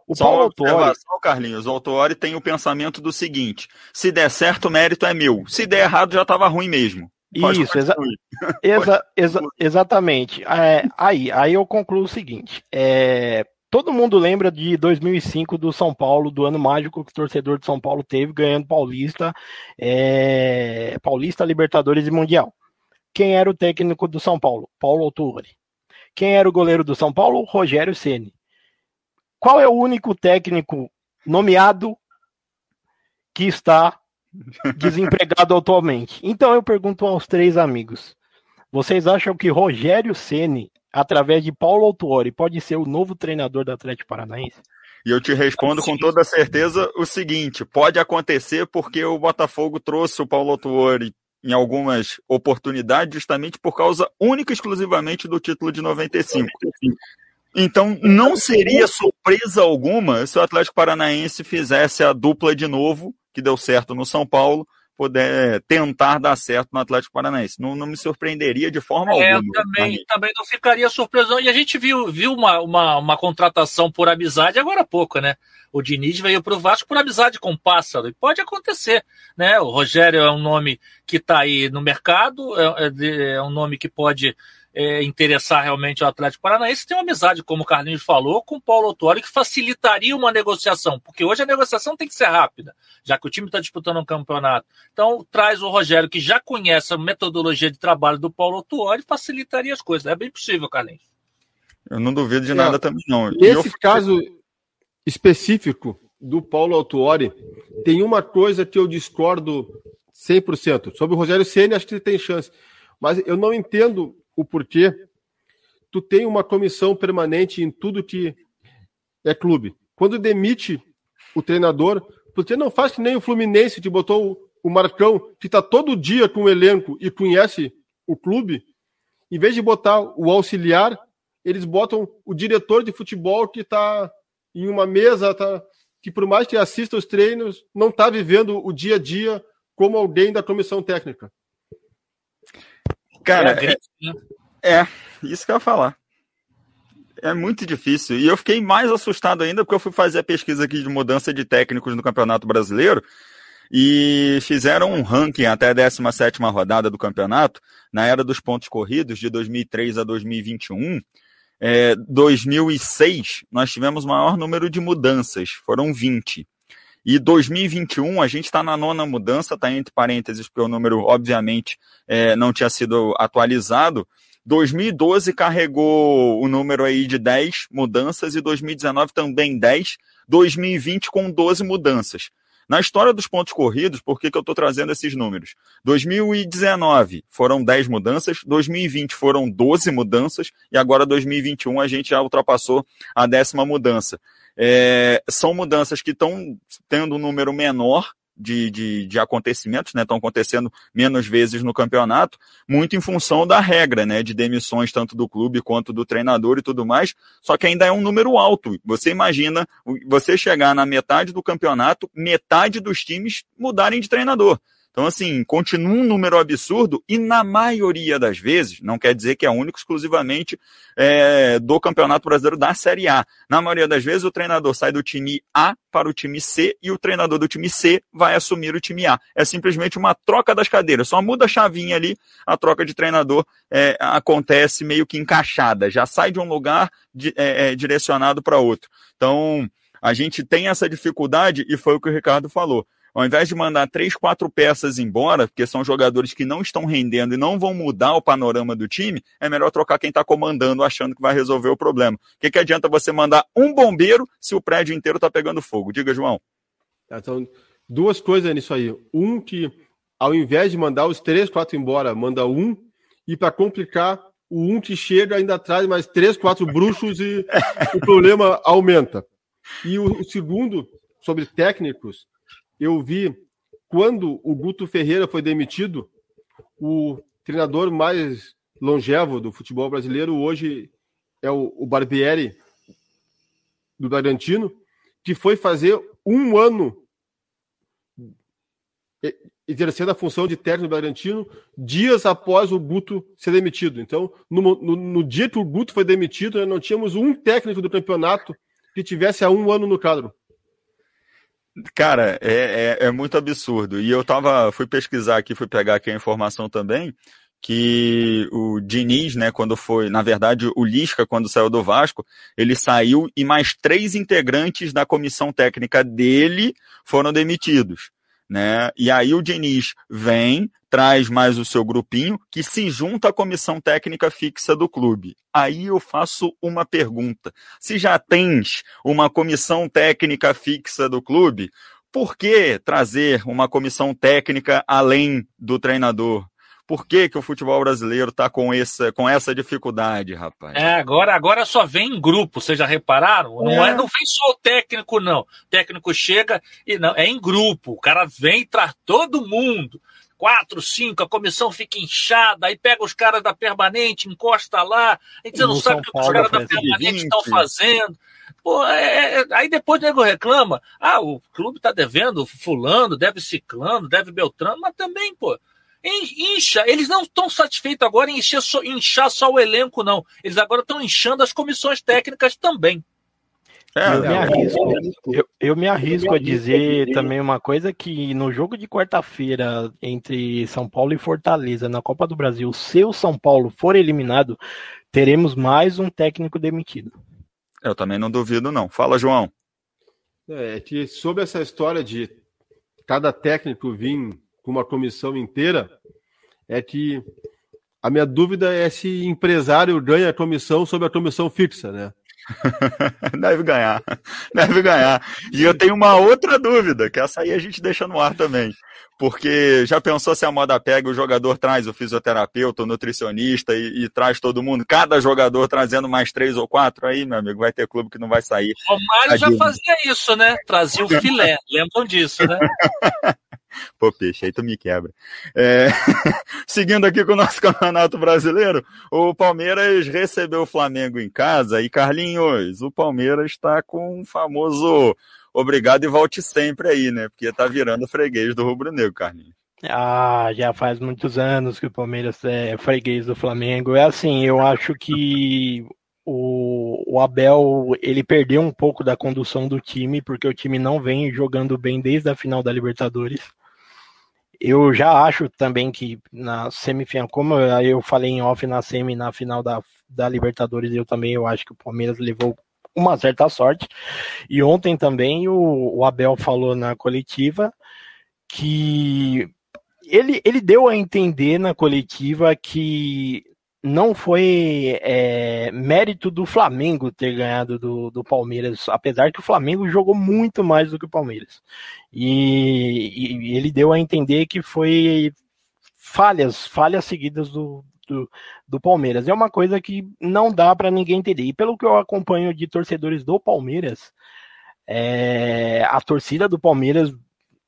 O Só Paulo Autori... Carlinhos, o Autori tem o pensamento do seguinte: se der certo, o mérito é meu. Se der errado, já estava ruim mesmo. Pode Isso, exa *laughs* exa exa exatamente. É, aí, aí eu concluo o seguinte: é, todo mundo lembra de 2005 do São Paulo, do ano mágico que o torcedor de São Paulo teve, ganhando Paulista, é, Paulista, Libertadores e Mundial. Quem era o técnico do São Paulo? Paulo Autuori. Quem era o goleiro do São Paulo? Rogério Ceni. Qual é o único técnico nomeado que está desempregado atualmente. Então eu pergunto aos três amigos: vocês acham que Rogério Ceni, através de Paulo Autuori, pode ser o novo treinador do Atlético Paranaense? E eu te respondo com toda certeza o seguinte: pode acontecer porque o Botafogo trouxe o Paulo Autuori em algumas oportunidades justamente por causa única e exclusivamente do título de 95. Então, não seria surpresa alguma se o Atlético Paranaense fizesse a dupla de novo que deu certo no São Paulo, poder tentar dar certo no Atlético Paranaense. Não, não me surpreenderia de forma é, alguma. Também, também não ficaria surpreso. E a gente viu, viu uma, uma, uma contratação por amizade agora há pouco, né? O Diniz veio para o Vasco por amizade com o Pássaro. E pode acontecer, né? O Rogério é um nome que está aí no mercado, é, é, é um nome que pode é, interessar realmente o Atlético Paranaense, tem uma amizade, como o Carlinhos falou, com o Paulo Autuori, que facilitaria uma negociação, porque hoje a negociação tem que ser rápida, já que o time está disputando um campeonato. Então, traz o Rogério, que já conhece a metodologia de trabalho do Paulo Autuori, facilitaria as coisas. É bem possível, Carlinhos. Eu não duvido de nada também, não. Nesse eu... caso específico do Paulo Autuori, tem uma coisa que eu discordo 100%. Sobre o Rogério Ceni acho que ele tem chance. Mas eu não entendo o porquê, tu tem uma comissão permanente em tudo que é clube. Quando demite o treinador, porque não faz que nem o Fluminense que botou o Marcão, que está todo dia com o elenco e conhece o clube, em vez de botar o auxiliar, eles botam o diretor de futebol que está em uma mesa, tá, que por mais que assista os treinos, não está vivendo o dia a dia como alguém da comissão técnica. Cara, é, né? é, isso que eu ia falar. É muito difícil. E eu fiquei mais assustado ainda porque eu fui fazer a pesquisa aqui de mudança de técnicos no Campeonato Brasileiro e fizeram um ranking até a 17 rodada do campeonato, na era dos pontos corridos, de 2003 a 2021. É, 2006, nós tivemos o maior número de mudanças, foram 20. E 2021, a gente está na nona mudança, está entre parênteses, porque o número, obviamente, é, não tinha sido atualizado. 2012 carregou o número aí de 10 mudanças e 2019 também 10, 2020 com 12 mudanças. Na história dos pontos corridos, por que, que eu estou trazendo esses números? 2019 foram 10 mudanças, 2020 foram 12 mudanças e agora 2021 a gente já ultrapassou a décima mudança. É, são mudanças que estão tendo um número menor de, de, de acontecimentos, né? Estão acontecendo menos vezes no campeonato, muito em função da regra, né? De demissões tanto do clube quanto do treinador e tudo mais. Só que ainda é um número alto. Você imagina você chegar na metade do campeonato, metade dos times mudarem de treinador. Então, assim, continua um número absurdo e na maioria das vezes, não quer dizer que é único exclusivamente é, do Campeonato Brasileiro da Série A. Na maioria das vezes, o treinador sai do time A para o time C e o treinador do time C vai assumir o time A. É simplesmente uma troca das cadeiras, só muda a chavinha ali, a troca de treinador é, acontece meio que encaixada, já sai de um lugar de, é, é direcionado para outro. Então, a gente tem essa dificuldade e foi o que o Ricardo falou. Ao invés de mandar três, quatro peças embora, porque são jogadores que não estão rendendo e não vão mudar o panorama do time, é melhor trocar quem está comandando, achando que vai resolver o problema. O que, que adianta você mandar um bombeiro se o prédio inteiro está pegando fogo? Diga, João. Então, duas coisas nisso aí. Um que, ao invés de mandar os três, quatro embora, manda um, e para complicar, o um que chega ainda traz mais três, quatro bruxos e *laughs* o problema aumenta. E o, o segundo, sobre técnicos, eu vi quando o Guto Ferreira foi demitido, o treinador mais longevo do futebol brasileiro hoje é o, Barbieri do Bragantino, que foi fazer um ano exercendo a função de técnico do Bragantino dias após o Guto ser demitido. Então, no, no, no dia que o Guto foi demitido, nós não tínhamos um técnico do campeonato que tivesse há um ano no quadro. Cara, é, é, é, muito absurdo. E eu tava, fui pesquisar aqui, fui pegar aqui a informação também, que o Diniz, né, quando foi, na verdade, o Lisca, quando saiu do Vasco, ele saiu e mais três integrantes da comissão técnica dele foram demitidos né? E aí o Diniz vem, traz mais o seu grupinho, que se junta à comissão técnica fixa do clube. Aí eu faço uma pergunta. Se já tens uma comissão técnica fixa do clube, por que trazer uma comissão técnica além do treinador? Por que, que o futebol brasileiro está com essa, com essa dificuldade, rapaz? É, agora, agora só vem em grupo, vocês já repararam? É. Não, é, não vem só o técnico, não. O técnico chega e não, é em grupo. O cara vem e traz todo mundo. Quatro, cinco, a comissão fica inchada, aí pega os caras da permanente, encosta lá, a gente não sabe o que os caras da permanente estão fazendo. Pô, é, é, aí depois o nego reclama, ah, o clube tá devendo fulano, deve ciclano, deve beltrano, mas também, pô, Incha, eles não estão satisfeitos agora em inchar só, inchar só o elenco, não. Eles agora estão inchando as comissões técnicas também. É, eu, me arrisco, eu, eu, me arrisco a dizer também uma coisa que no jogo de quarta-feira entre São Paulo e Fortaleza na Copa do Brasil, se o São Paulo for eliminado, teremos mais um técnico demitido. Eu também não duvido, não. Fala, João. É, é que sobre essa história de cada técnico vir com uma comissão inteira, é que a minha dúvida é se empresário ganha a comissão sobre a comissão fixa, né? *laughs* deve ganhar, deve ganhar. E eu tenho uma outra dúvida, que essa aí a gente deixa no ar também. Porque já pensou se a moda pega, o jogador traz o fisioterapeuta, o nutricionista e, e, traz todo mundo, cada jogador trazendo mais três ou quatro, aí, meu amigo, vai ter clube que não vai sair. O Mário já fazia isso, né? Trazia o *laughs* filé, lembram disso, né? *laughs* *laughs* Pô, peixe, aí tu me quebra. É... *laughs* Seguindo aqui com o nosso *laughs* campeonato brasileiro, o Palmeiras recebeu o Flamengo em casa e Carlinhos, o Palmeiras está com o famoso obrigado e volte sempre aí, né? Porque tá virando freguês do Rubro Negro, Carlinhos. Ah, já faz muitos anos que o Palmeiras é freguês do Flamengo. É assim, eu acho que o, o, Abel ele perdeu um pouco da condução do time, porque o time não vem jogando bem desde a final da Libertadores. Eu já acho também que na semifinal, como eu falei em off na semi, na final da, da Libertadores, eu também eu acho que o Palmeiras levou uma certa sorte. E ontem também o, o Abel falou na coletiva que ele, ele deu a entender na coletiva que não foi é, mérito do Flamengo ter ganhado do, do Palmeiras, apesar que o Flamengo jogou muito mais do que o Palmeiras. E, e ele deu a entender que foi falhas, falhas seguidas do, do, do Palmeiras. É uma coisa que não dá para ninguém entender. E pelo que eu acompanho de torcedores do Palmeiras, é, a torcida do Palmeiras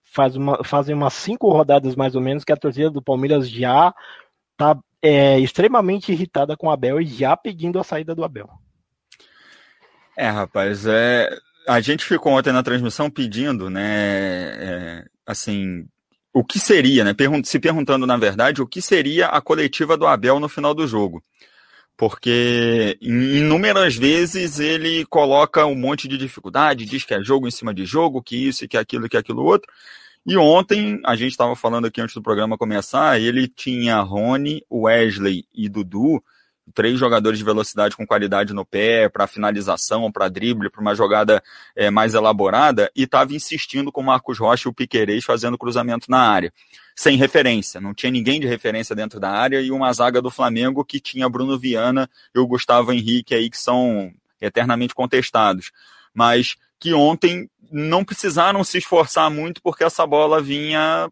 faz uma, fazem umas cinco rodadas mais ou menos que a torcida do Palmeiras já tá é, extremamente irritada com o Abel e já pedindo a saída do Abel. É, rapaz, é, a gente ficou ontem na transmissão pedindo, né, é, assim, o que seria, né, se perguntando na verdade, o que seria a coletiva do Abel no final do jogo. Porque inúmeras vezes ele coloca um monte de dificuldade, diz que é jogo em cima de jogo, que isso, que aquilo, que aquilo outro. E ontem, a gente estava falando aqui antes do programa começar, ele tinha Rony, Wesley e Dudu, três jogadores de velocidade com qualidade no pé, para finalização, para drible, para uma jogada é, mais elaborada, e estava insistindo com o Marcos Rocha e o Piquerez fazendo cruzamento na área, sem referência. Não tinha ninguém de referência dentro da área, e uma zaga do Flamengo que tinha Bruno Viana e o Gustavo Henrique aí, que são eternamente contestados. Mas que ontem não precisaram se esforçar muito porque essa bola vinha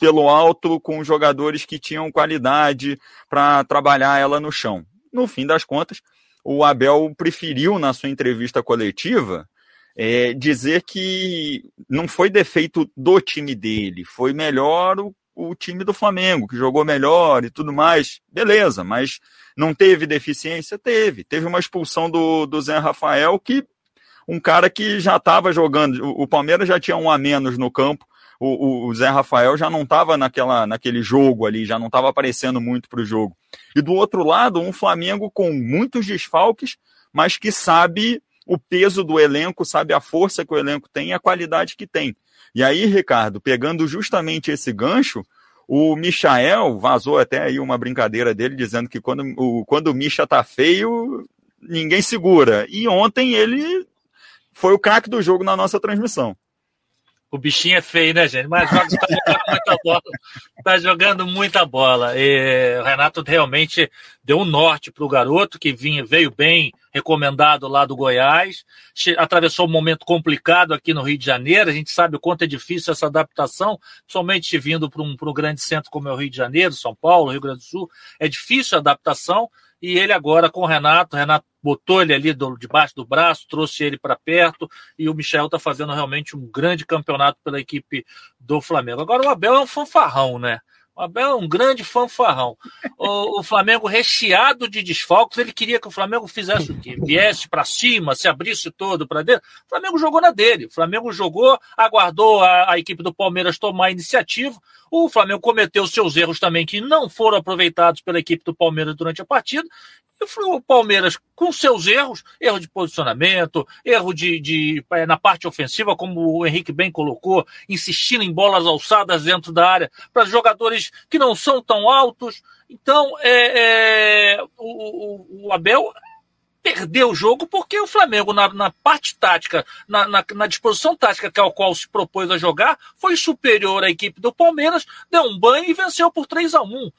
pelo alto com jogadores que tinham qualidade para trabalhar ela no chão. No fim das contas, o Abel preferiu, na sua entrevista coletiva, é, dizer que não foi defeito do time dele, foi melhor o, o, time do Flamengo, que jogou melhor e tudo mais. Beleza, mas não teve deficiência? Teve. Teve uma expulsão do, do Zé Rafael que um cara que já estava jogando. O, o, Palmeiras já tinha um a menos no campo. O, o, o Zé Rafael já não estava naquela, naquele jogo ali, já não estava aparecendo muito para o jogo. E do outro lado, um Flamengo com muitos desfalques, mas que sabe o peso do elenco, sabe a força que o elenco tem e a qualidade que tem. E aí, Ricardo, pegando justamente esse gancho, o Michael vazou até aí uma brincadeira dele dizendo que quando o, quando o Micha tá feio, ninguém segura. E ontem ele foi o craque do jogo na nossa transmissão. O bichinho é feio, né, gente? Mas está jogando muita bola. Tá jogando muita bola. E o Renato realmente deu um norte para o garoto, que vinha, veio bem recomendado lá do Goiás. Atravessou um momento complicado aqui no Rio de Janeiro. A gente sabe o quanto é difícil essa adaptação, somente vindo para um, um grande centro como é o Rio de Janeiro, São Paulo, Rio Grande do Sul. É difícil a adaptação. E ele agora com o Renato, Renato botou ele ali debaixo do braço, trouxe ele para perto, e o Michel está fazendo realmente um grande campeonato pela equipe do Flamengo. Agora o Abel é um fanfarrão, né? O Abel é um grande fanfarrão. O, o, Flamengo recheado de desfalques, ele queria que o Flamengo fizesse o quê? Viesse para cima, se abrisse todo para dentro. O Flamengo jogou na dele. O Flamengo jogou, aguardou a, a equipe do Palmeiras tomar a iniciativa. O Flamengo cometeu seus erros também que não foram aproveitados pela equipe do Palmeiras durante a partida o Palmeiras, com seus erros, erro de posicionamento, erro de, de, é, na parte ofensiva, como o Henrique bem colocou, insistindo em bolas alçadas dentro da área para jogadores que não são tão altos. Então, é, é o, o, Abel perdeu o jogo porque o Flamengo, na, na parte tática, na, na, na, disposição tática que é o qual se propôs a jogar, foi superior à equipe do Palmeiras, deu um banho e venceu por 3 a 1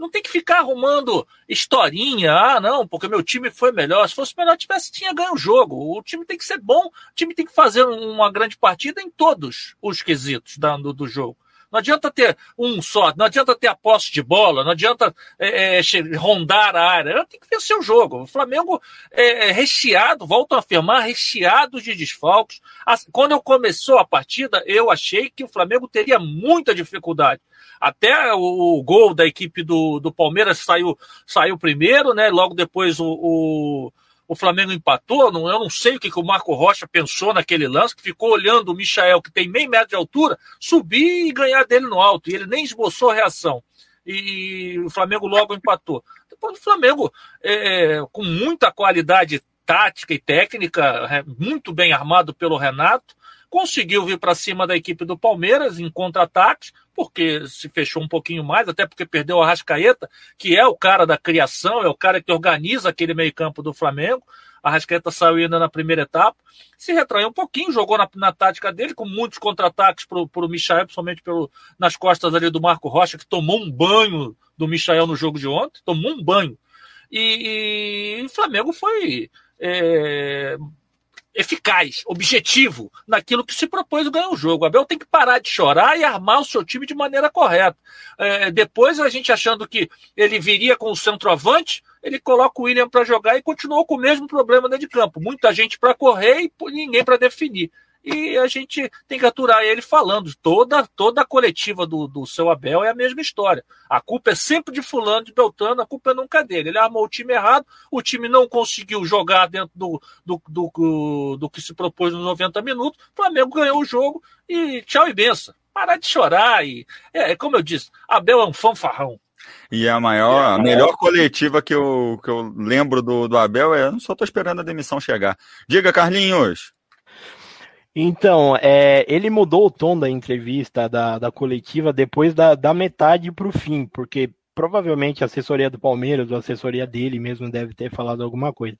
não tem que ficar arrumando historinha, ah, não, porque meu time foi melhor. Se fosse melhor, tivesse, tinha ganho o jogo. O time tem que ser bom, o time tem que fazer uma grande partida em todos os quesitos do, do jogo. Não adianta ter um só, não adianta ter a posse de bola, não adianta é, é, rondar a área. Tem que vencer o jogo. O Flamengo é, é recheado, volto a afirmar, recheado de desfalques. Quando eu começou a partida, eu achei que o Flamengo teria muita dificuldade. Até o, o gol da equipe do, do Palmeiras saiu, saiu primeiro, né? Logo depois o o Flamengo empatou, não, eu não sei o que, que o Marco Rocha pensou naquele lance, que ficou olhando o Michael, que tem meio metro de altura, subir e ganhar dele no alto, e ele nem esboçou reação. E, o Flamengo logo empatou. Depois o Flamengo, é, com muita qualidade tática e técnica, é, muito bem armado pelo Renato, conseguiu vir para cima da equipe do Palmeiras em contra-ataques, porque se fechou um pouquinho mais, até porque perdeu o Arrascaeta, que é o cara da criação, é o cara que organiza aquele meio-campo do Flamengo. A Arrascaeta saiu ainda na primeira etapa, se retraiu um pouquinho, jogou na, na tática dele, com muitos contra-ataques para o Michael, principalmente pelo, nas costas ali do Marco Rocha, que tomou um banho do Michael no jogo de ontem, tomou um banho. E, e o Flamengo foi é, eficaz, objetivo naquilo que se propôs ganhar o jogo. O Abel tem que parar de chorar e armar o seu time de maneira correta. É, depois a gente achando que ele viria com o centroavante, ele coloca o William para jogar e continuou com o mesmo problema dentro de campo. Muita gente para correr e ninguém para definir e a gente tem que aturar ele falando. Toda, toda a coletiva do, do seu Abel é a mesma história. A culpa é sempre de Fulano, de Beltrano, a culpa é nunca dele. Ele armou o time errado, o time não conseguiu jogar dentro do, do, do, do, que se propôs nos 90 minutos. O Flamengo ganhou o jogo e tchau e benção. Parar de chorar. E, é, como eu disse, Abel é um fanfarrão. E a maior, a melhor coletiva que eu, que eu lembro do, do Abel é: eu não só estou esperando a demissão chegar. Diga, Carlinhos. Então, é, ele mudou o tom da entrevista, da, da coletiva, depois da, da metade para o fim, porque provavelmente a assessoria do Palmeiras, ou a assessoria dele mesmo, deve ter falado alguma coisa.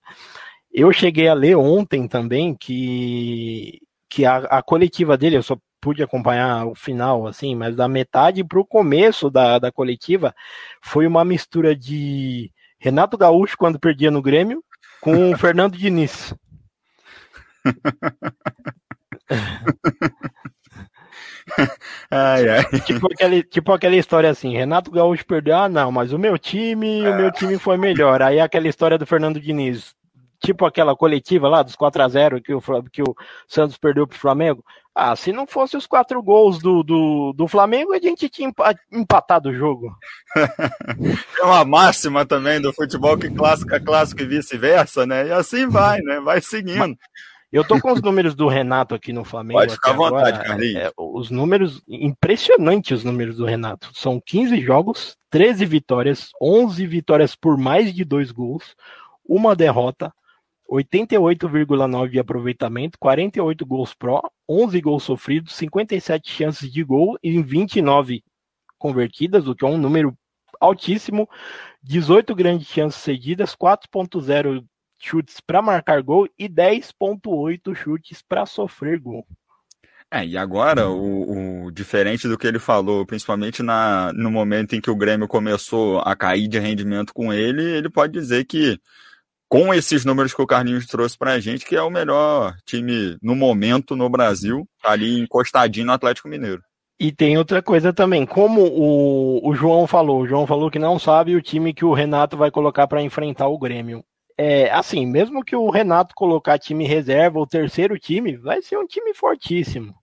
Eu cheguei a ler ontem também que, que a, a coletiva dele, eu só pude acompanhar o final, assim, mas da metade para o começo da, da coletiva foi uma mistura de Renato Gaúcho quando perdia no Grêmio com o *laughs* Fernando Diniz. *laughs* *laughs* ai, ai. Tipo, aquele, tipo aquela história assim, Renato Gaúcho perdeu, ah não, mas o meu time, o meu time foi melhor. Aí aquela história do Fernando Diniz, tipo aquela coletiva lá dos 4 a 0 que o, que o Santos perdeu pro Flamengo. Ah, se não fosse os quatro gols do, do, do Flamengo, a gente tinha empatado o jogo. *laughs* é uma máxima também do futebol que clássico é clássico e vice-versa, né? E assim vai, né? Vai seguindo. Eu tô com os números do Renato aqui no Flamengo. Pode ficar à vontade, Carlinhos. É, os números, impressionantes os números do Renato. São 15 jogos, 13 vitórias, 11 vitórias por mais de dois gols, uma derrota, 88,9 de aproveitamento, 48 gols pró, 11 gols sofridos, 57 chances de gol em 29 convertidas, o que é um número altíssimo, 18 grandes chances cedidas, 4.0 chutes para marcar gol e 10,8 chutes para sofrer gol. É, e agora, o, o, diferente do que ele falou, principalmente na, no momento em que o Grêmio começou a cair de rendimento com ele, ele pode dizer que, com esses números que o Carlinhos trouxe para a gente, que é o melhor time no momento no Brasil, ali encostadinho no Atlético Mineiro. E tem outra coisa também, como o, o João falou, o João falou que não sabe o time que o Renato vai colocar para enfrentar o Grêmio é, assim, mesmo que o Renato colocar time reserva, o terceiro time, vai ser um time fortíssimo.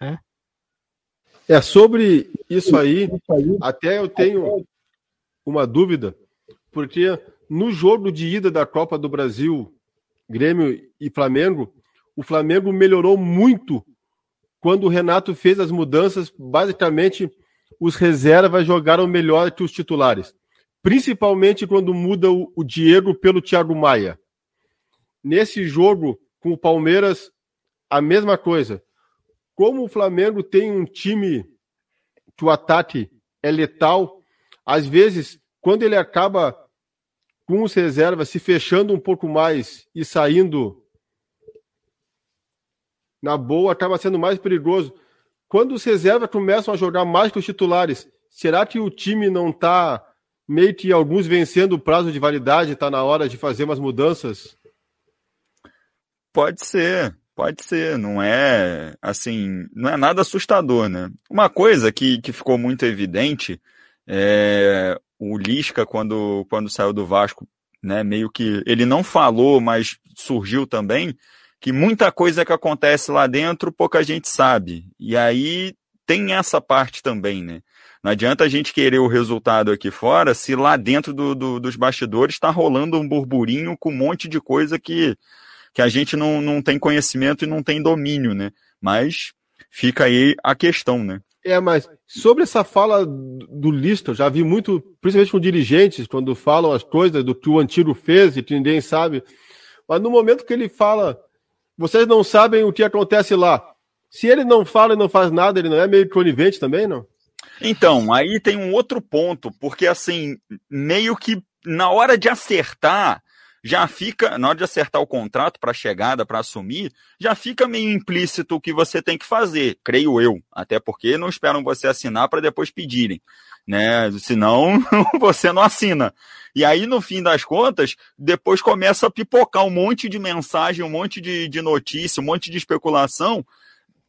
Né? É, sobre isso aí, até eu tenho uma dúvida, porque no jogo de ida da Copa do Brasil, Grêmio e Flamengo, o Flamengo melhorou muito quando o Renato fez as mudanças, basicamente os reservas jogaram melhor que os titulares principalmente quando muda o, o Diego pelo Thiago Maia. Nesse jogo com o Palmeiras, a mesma coisa. Como o Flamengo tem um time que o ataque é letal, às vezes, quando ele acaba com os reservas se fechando um pouco mais e saindo na boa, acaba sendo mais perigoso. Quando os reservas começam a jogar mais que os titulares, será que o time não está meio que alguns vencendo o prazo de validade, está na hora de fazer umas mudanças? Pode ser, Pode ser, não é assim, não é nada assustador, né? Uma coisa que, que ficou muito evidente é o Lisca, quando, quando saiu do Vasco, né, meio que ele não falou, mas surgiu também, que muita coisa que acontece lá dentro pouca gente sabe. E aí tem essa parte também, né? Não adianta a gente querer o resultado aqui fora se lá dentro do, do, dos bastidores está rolando um burburinho com um monte de coisa que que a gente não, não tem conhecimento e não tem domínio, né? Mas fica aí a questão, né? É, mas sobre essa fala do Listo, já vi muito, principalmente com dirigentes, quando falam as coisas do que o Antiro fez e que ninguém sabe. Mas no momento que ele fala, vocês não sabem o que acontece lá. Se ele não fala e não faz nada, ele não é meio conivente também, não? Então, aí tem um outro ponto, porque assim, meio que na hora de acertar, já fica, na hora de acertar o contrato para chegada, para assumir, já fica meio implícito o que você tem que fazer, creio eu. Até porque não esperam você assinar para depois pedirem, né? Senão *laughs* você não assina. E aí, no fim das contas, depois começa a pipocar um monte de mensagem, um monte de, de notícia, um monte de especulação,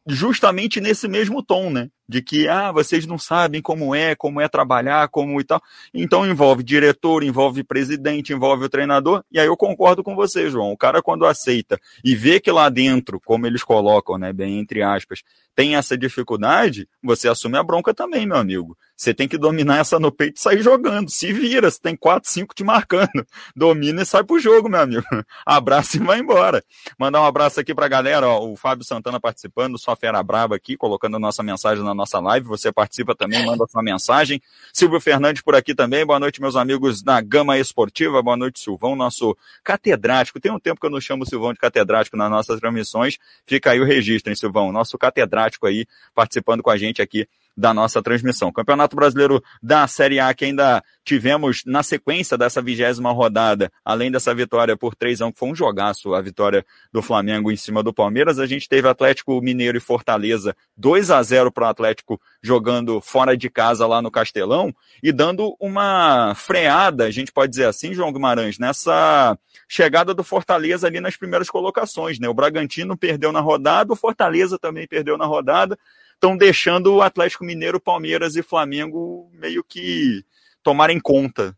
justamente nesse mesmo tom, né? De que ah, vocês não sabem como é, como é trabalhar, como e tal. Então envolve diretor, envolve presidente, envolve o treinador. E aí eu concordo com você, João. O cara quando aceita e vê que lá dentro, como eles colocam, né, bem entre aspas, tem essa dificuldade, você assume a bronca também, meu amigo. Você tem que dominar essa no peito e sair jogando. Se vira, você tem quatro, cinco te marcando. *laughs* Domina e sai pro jogo, meu amigo. *laughs* Abraço e vai embora. Mandar um abraço aqui pra galera, ó, o Fábio Santana participando, só fera braba aqui, colocando a nossa mensagem na nossa live. Você participa também, manda sua mensagem. Silvio Fernandes por aqui também. Boa noite, meus amigos da Gama Esportiva. Boa noite, Silvão, nosso catedrático. Tem um tempo que eu não chamo o Silvão de catedrático nas nossas transmissões. Fica aí o registro, hein, Silvão? Nosso catedrático aí participando com a gente aqui da nossa transmissão. Campeonato Brasileiro da Série A que ainda tivemos na sequência dessa vigésima rodada, além dessa vitória por 3 a 1, que foi um jogaço, a vitória do Flamengo em cima do Palmeiras, a gente teve Atlético Mineiro e Fortaleza 2 a 0 para o Atlético jogando fora de casa lá no Castelão e dando uma freada, a gente pode dizer assim, João Guimarães, nessa chegada do Fortaleza ali nas primeiras colocações, né? O Bragantino perdeu na rodada, o Fortaleza também perdeu na rodada, estão deixando o Atlético Mineiro, Palmeiras e Flamengo meio que tomarem conta.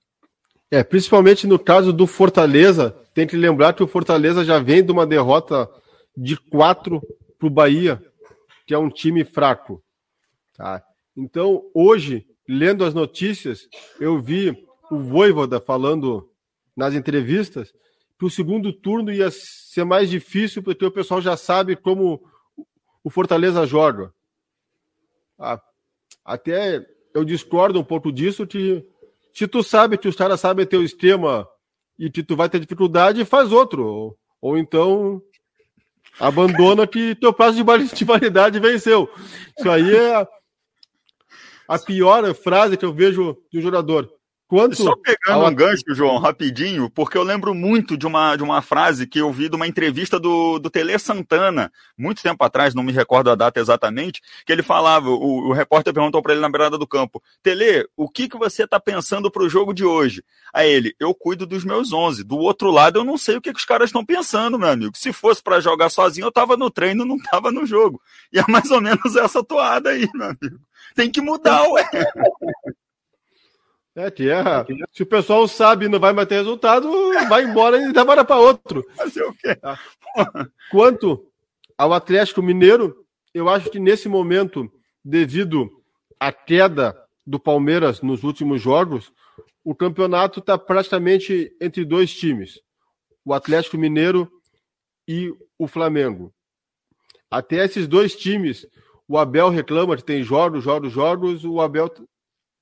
É, principalmente no caso do Fortaleza, tem que lembrar que o Fortaleza já vem de uma derrota de quatro para o Bahia, que é um time fraco. Tá? Então, hoje, lendo as notícias, eu vi o Voivoda falando nas entrevistas que o segundo turno ia ser mais difícil porque o pessoal já sabe como o Fortaleza joga até eu discordo um pouco disso, que se tu sabe que os caras sabem teu esquema e que tu vai ter dificuldade, faz outro. Ou, ou então abandona que teu prazo *laughs* de validade venceu. Isso aí é a, pior frase que eu vejo de um jogador. Quanto Só pegando ao... um gancho, João, rapidinho, porque eu lembro muito de uma, de uma frase que eu vi de uma entrevista do, do Tele Santana, muito tempo atrás, não me recordo a data exatamente, que ele falava, o, o repórter perguntou para ele na beirada do campo, Tele, o que, que você está pensando para o jogo de hoje? Aí ele, eu cuido dos meus 11. Do outro lado, eu não sei o que, que os caras estão pensando, meu amigo. Se fosse para jogar sozinho, eu estava no treino, não estava no jogo. E é mais ou menos essa toada aí, meu amigo. Tem que mudar, ué. É, tia. Se o pessoal sabe e não vai mais ter resultado, vai embora e demora para outro. *laughs* Fazer o quê? Tá. Quanto ao Atlético Mineiro, eu acho que nesse momento, devido à queda do Palmeiras nos últimos jogos, o campeonato está praticamente entre dois times: o Atlético Mineiro e o Flamengo. Até esses dois times, o Abel reclama que tem jogos, jogos, jogos. O Abel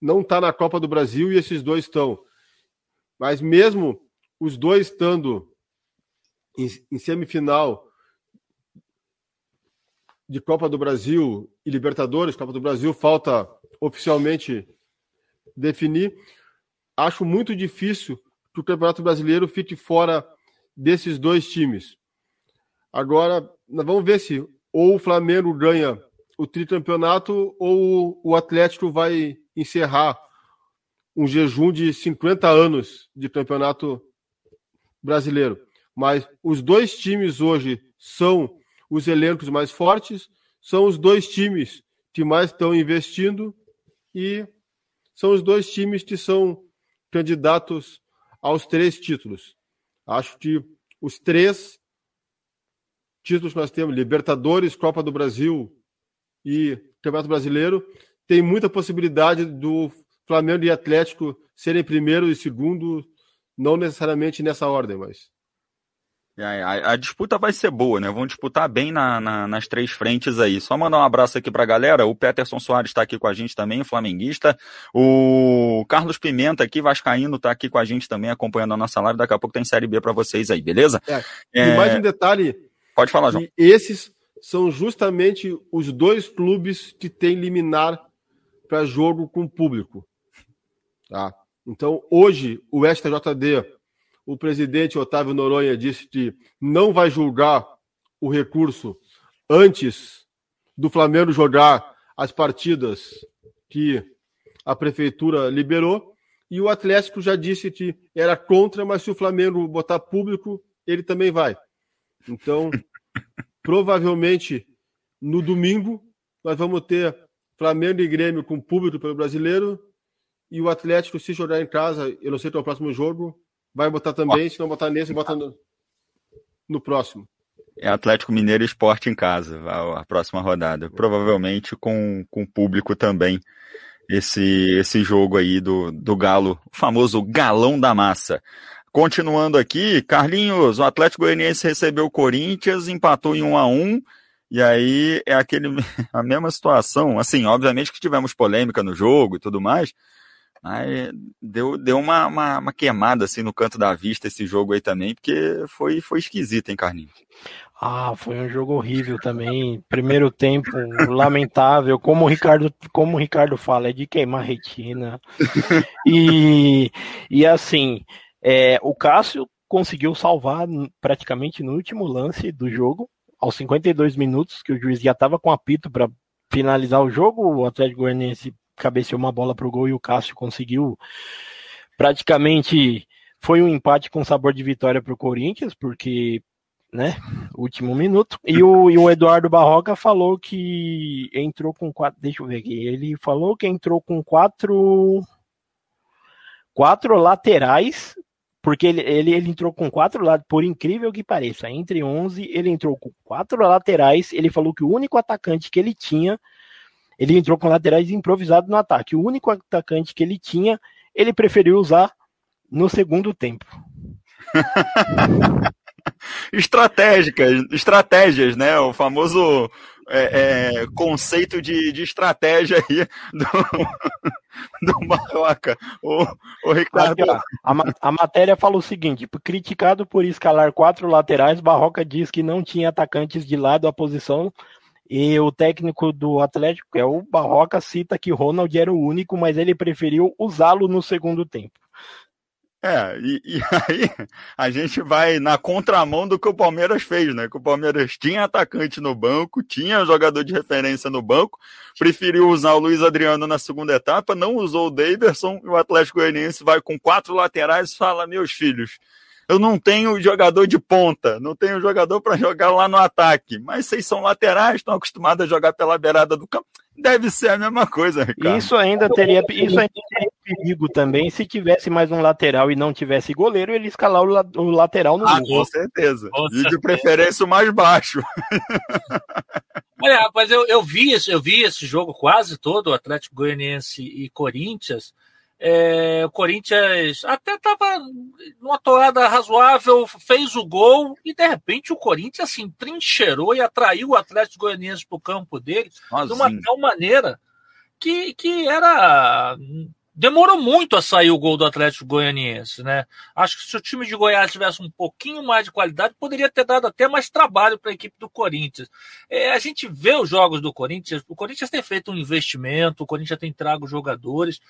não está na Copa do Brasil e esses dois estão. Mas mesmo os dois estando em, em semifinal de Copa do Brasil e Libertadores, Copa do Brasil, falta oficialmente definir. Acho muito difícil que o Campeonato Brasileiro fique fora desses dois times. Agora, vamos ver se ou o Flamengo ganha o tricampeonato ou o Atlético vai encerrar um jejum de 50 anos de campeonato brasileiro. Mas os dois times hoje são os elencos mais fortes, são os dois times que mais estão investindo e são os dois times que são candidatos aos três títulos. Acho que os três títulos que nós temos, Libertadores, Copa do Brasil e Campeonato Brasileiro, tem muita possibilidade do Flamengo e Atlético serem primeiro e segundo, não necessariamente nessa ordem, mas a, a, disputa vai ser boa, né? Vão disputar bem na, na, nas três frentes aí. Só mandar um abraço aqui pra galera. O Peterson Soares está aqui com a gente também, flamenguista. O Carlos Pimenta aqui, Vascaíno, está aqui com a gente também, acompanhando a nossa live. Daqui a pouco tem Série B para vocês aí, beleza? É. É... E mais um detalhe. Pode falar, João. Esses são justamente os dois clubes que têm liminar para jogo com público. Tá? Então, hoje, o STJD o presidente Otávio Noronha disse que não vai julgar o recurso antes do Flamengo jogar as partidas que a prefeitura liberou. E o Atlético já disse que era contra, mas se o Flamengo botar público, ele também vai. Então, *laughs* provavelmente no domingo, nós vamos ter Flamengo e Grêmio com público pelo brasileiro. E o Atlético, se jogar em casa, eu não sei qual é o próximo jogo, Vai botar também, se não botar nesse, bota no, no próximo. É Atlético Mineiro Esporte em casa, a, a próxima rodada. Provavelmente com, com público também. Esse, esse jogo aí do, do Galo, o famoso galão da massa. Continuando aqui, Carlinhos, o Atlético Goianiense recebeu o Corinthians, empatou em 1 a 1 e aí é aquele, *laughs* a mesma situação. Assim, obviamente que tivemos polêmica no jogo e tudo mais, Aí deu, deu uma, uma, uma, queimada assim no canto da vista esse jogo aí também, porque foi, foi esquisito, hein, Carlinhos? Ah, foi um jogo horrível também. Primeiro tempo lamentável, como o Ricardo, como o Ricardo fala, é de queimar retina. E, e assim, é, o Cássio conseguiu salvar praticamente no último lance do jogo, aos 52 minutos, que o juiz já estava com apito para finalizar o jogo, o Atlético Goianiense cabeceou uma bola para o gol e o Cássio conseguiu praticamente foi um empate com sabor de vitória para o Corinthians, porque, né, último minuto. E o, e o Eduardo Barroca falou que entrou com quatro, deixa eu ver aqui, ele falou que entrou com quatro, quatro laterais, porque ele, ele, ele entrou com quatro laterais, por incrível que pareça, entre 11, ele entrou com quatro laterais, ele falou que o único atacante que ele tinha ele entrou com laterais improvisados no ataque. O único atacante que ele tinha, ele preferiu usar no segundo tempo. *laughs* Estratégicas, estratégias, né? O famoso é, é, conceito de, de estratégia aí do, *laughs* do Barroca. O, o Ricardo. A, a, matéria fala o seguinte: criticado por escalar quatro laterais, Barroca diz que não tinha atacantes de lado à posição e o técnico do Atlético, que é o Barroca, cita que Ronald era o único, mas ele preferiu usá-lo no segundo tempo. É, e, e, *laughs* aí a gente vai na contramão do que o Palmeiras fez, né? Que o Palmeiras tinha atacante no banco, tinha jogador de referência no banco, preferiu usar o Luiz Adriano na segunda etapa, não usou o Daverson, e o Atlético Goianiense vai com quatro laterais e fala: meus filhos, eu não tenho jogador de ponta, não tenho jogador para jogar lá no ataque, mas vocês são laterais, estão acostumados a jogar pela beirada do campo. Deve ser a mesma coisa, Ricardo. Isso ainda teria, isso ainda teria perigo também se tivesse mais um lateral e não tivesse goleiro, ele escalar o, o lateral no ah, gol. Com certeza. Com e certeza. de preferência o mais baixo. *laughs* Olha, rapaz, eu, eu vi isso, eu vi esse jogo quase todo, Atlético Goianiense e Corinthians. É, o Corinthians até estava numa toada razoável, fez o gol e de repente o Corinthians assim trincheirou e atraiu o Atlético Goianiense para o campo dele Sozinho. de uma tal maneira que, que era demorou muito a sair o gol do Atlético Goianiense, né? Acho que se o time de Goiás tivesse um pouquinho mais de qualidade, poderia ter dado até mais trabalho para a equipe do Corinthians. É, a gente vê os jogos do Corinthians, o Corinthians tem feito um investimento, o Corinthians tem trago jogadores,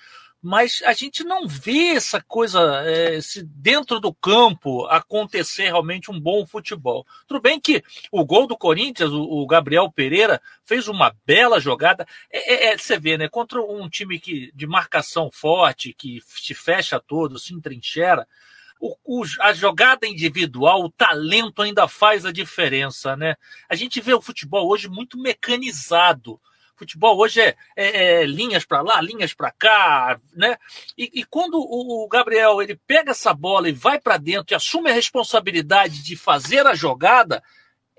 mas a gente não vê essa coisa é, se dentro do campo acontecer realmente um bom futebol. Tudo bem que o gol do Corinthians, o, Gabriel Pereira, fez uma bela jogada. É, é, é você vê, né? Contra um time que, de marcação forte, que se fecha todo, se entrincheira. o, o, a jogada individual, o talento ainda faz a diferença, né? A gente vê o futebol hoje muito mecanizado. Futebol hoje é, é, é linhas para lá, linhas para cá, né? E, e quando o, o, Gabriel ele pega essa bola e vai para dentro e assume a responsabilidade de fazer a jogada,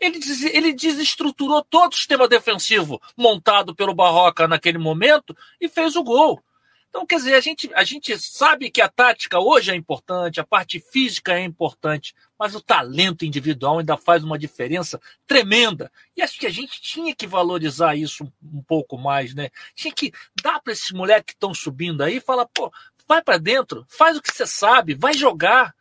ele, des, ele desestruturou todo o sistema defensivo montado pelo Barroca naquele momento e fez o gol. Então, quer dizer, a gente, a gente sabe que a tática hoje é importante, a parte física é importante, mas o talento individual ainda faz uma diferença tremenda. E acho que a gente tinha que valorizar isso um, pouco mais, né? Tinha que dar para esses moleques que estão subindo aí e falar, pô, vai para dentro, faz o que você sabe, vai jogar.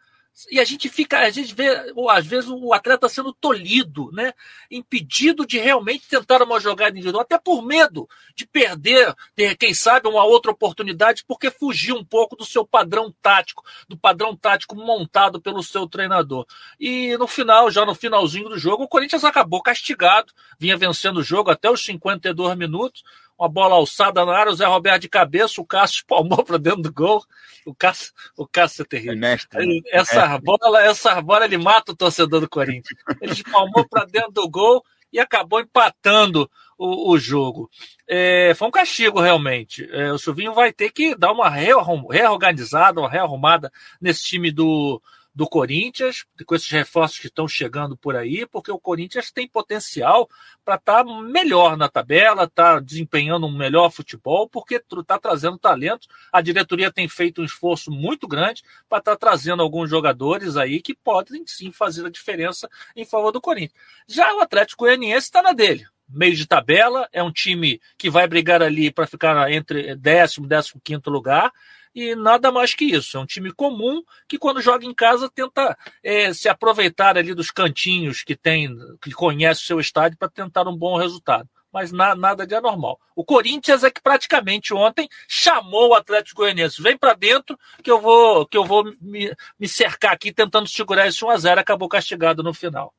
E a gente fica, a gente vê, às vezes, o atleta sendo tolhido, né? impedido de realmente tentar uma jogada individual, até por medo de perder, de, quem sabe, uma outra oportunidade, porque fugiu um pouco do seu padrão tático, do padrão tático montado pelo seu treinador. E no final, já no finalzinho do jogo, o Corinthians acabou castigado, vinha vencendo o jogo até os 52 minutos, uma bola alçada na área, o Zé Roberto de cabeça, o Cássio espalmou para dentro do gol. O Cássio, o Cássio é terrível. É mestre, essa é. bola, essa bola ele mata o torcedor do Corinthians. Ele espalmou para dentro do gol e acabou empatando o, o jogo. É, foi um castigo, realmente. É, o Silvinho vai ter que dar uma reorganizada, uma rearrumada nesse time do, do Corinthians, com esses reforços que estão chegando por aí, porque o Corinthians tem potencial para estar tá melhor na tabela, está desempenhando um melhor futebol, porque está trazendo talento. A diretoria tem feito um esforço muito grande para estar tá trazendo alguns jogadores aí que podem sim fazer a diferença em favor do Corinthians. Já o Atlético Goianiense está na dele meio de tabela, é um time que vai brigar ali para ficar entre décimo, décimo quinto lugar, e nada mais que isso. É um time comum que, quando joga em casa, tenta é, se aproveitar ali dos cantinhos que tem, que conhece o seu estádio para tentar um bom resultado. Mas na, nada de anormal. O Corinthians é que praticamente ontem chamou o Atlético Goianiense. Vem para dentro que eu vou que eu vou me, me cercar aqui tentando segurar esse 1 a 0 Acabou castigado no final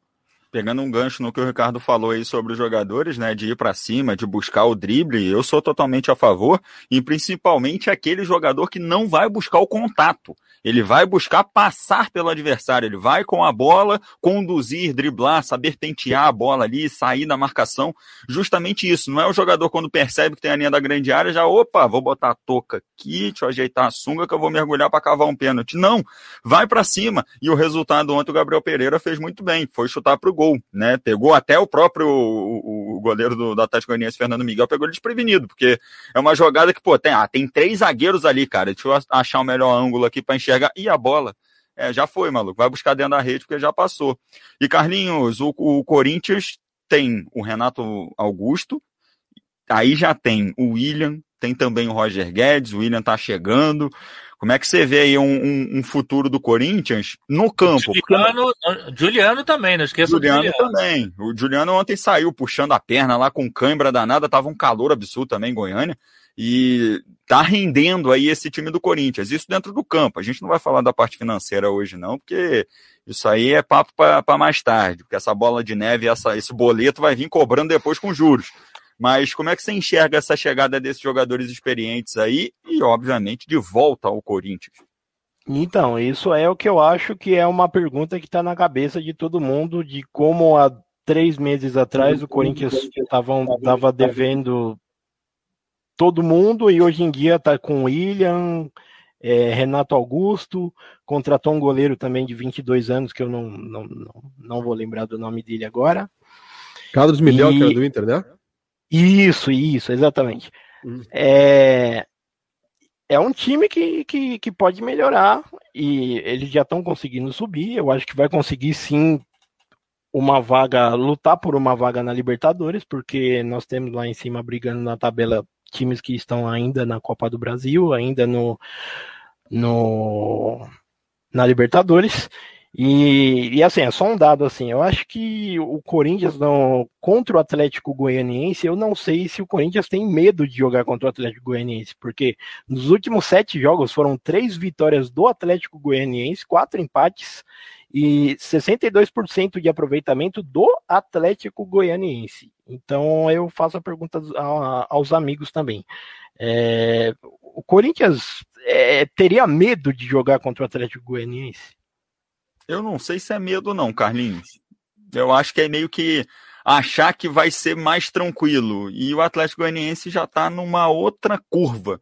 pegando um gancho no que o Ricardo falou aí sobre os jogadores, né, de ir para cima, de buscar o drible, eu sou totalmente a favor, e principalmente aquele jogador que não vai buscar o contato. Ele vai buscar passar pelo adversário, ele vai com a bola conduzir, driblar, saber tentear a bola ali, sair da marcação. Justamente isso. Não é o jogador quando percebe que tem a linha da grande área, já, opa, vou botar a touca aqui, deixa eu ajeitar a sunga que eu vou mergulhar para cavar um pênalti. Não, vai para cima. E o resultado ontem o Gabriel Pereira fez muito bem, foi chutar pro gol, né? Pegou até o próprio o, o goleiro do, Atlético Goianiense, Fernando Miguel, pegou ele desprevenido, porque é uma jogada que, pô, tem, ah, tem três zagueiros ali, cara. Deixa eu achar o melhor ângulo aqui para enxergar enxergar. E a bola? É, já foi, maluco. Vai buscar dentro da rede porque já passou. E Carlinhos, o, o Corinthians tem o Renato Augusto, aí já tem o William, tem também o Roger Guedes, o William tá chegando. Como é que você vê aí um, um, um futuro do Corinthians no campo? Juliano, Juliano também, não esqueça Juliano, Juliano também. O Juliano ontem saiu puxando a perna lá com cãibra danada, tava um calor absurdo também em Goiânia e tá rendendo aí esse time do Corinthians. Isso dentro do campo. A gente não vai falar da parte financeira hoje, não, porque isso aí é papo para mais tarde, porque essa bola de neve, essa, esse boleto vai vir cobrando depois com juros. Mas como é que você enxerga essa chegada desses jogadores experientes aí e, obviamente, de volta ao Corinthians? Então, isso é o que eu acho que é uma pergunta que está na cabeça de todo mundo, de como há três meses atrás o Corinthians estava devendo todo mundo e hoje em dia está com William, é, Renato Augusto, contratou um goleiro também de 22 anos, que eu não, não, não, não vou lembrar do nome dele agora. Carlos Miguel, e... que era do Inter, né? Isso, isso, exatamente. Hum. É, é um time que, que, que pode melhorar e eles já estão conseguindo subir. Eu acho que vai conseguir sim uma vaga, lutar por uma vaga na Libertadores, porque nós temos lá em cima brigando na tabela times que estão ainda na Copa do Brasil, ainda no, no na Libertadores. E, e, assim, é só um dado assim, eu acho que o Corinthians não, contra o Atlético Goianiense, eu não sei se o Corinthians tem medo de jogar contra o Atlético Goianiense, porque nos últimos sete jogos foram três vitórias do Atlético Goianiense, quatro empates e 62% de aproveitamento do Atlético Goianiense. Então eu faço a pergunta aos amigos também. É, o Corinthians é, teria medo de jogar contra o Atlético Goianiense? Eu não sei se é medo, não, Carlinhos. Eu acho que é meio que achar que vai ser mais tranquilo. E o Atlético Goianiense já está numa outra curva.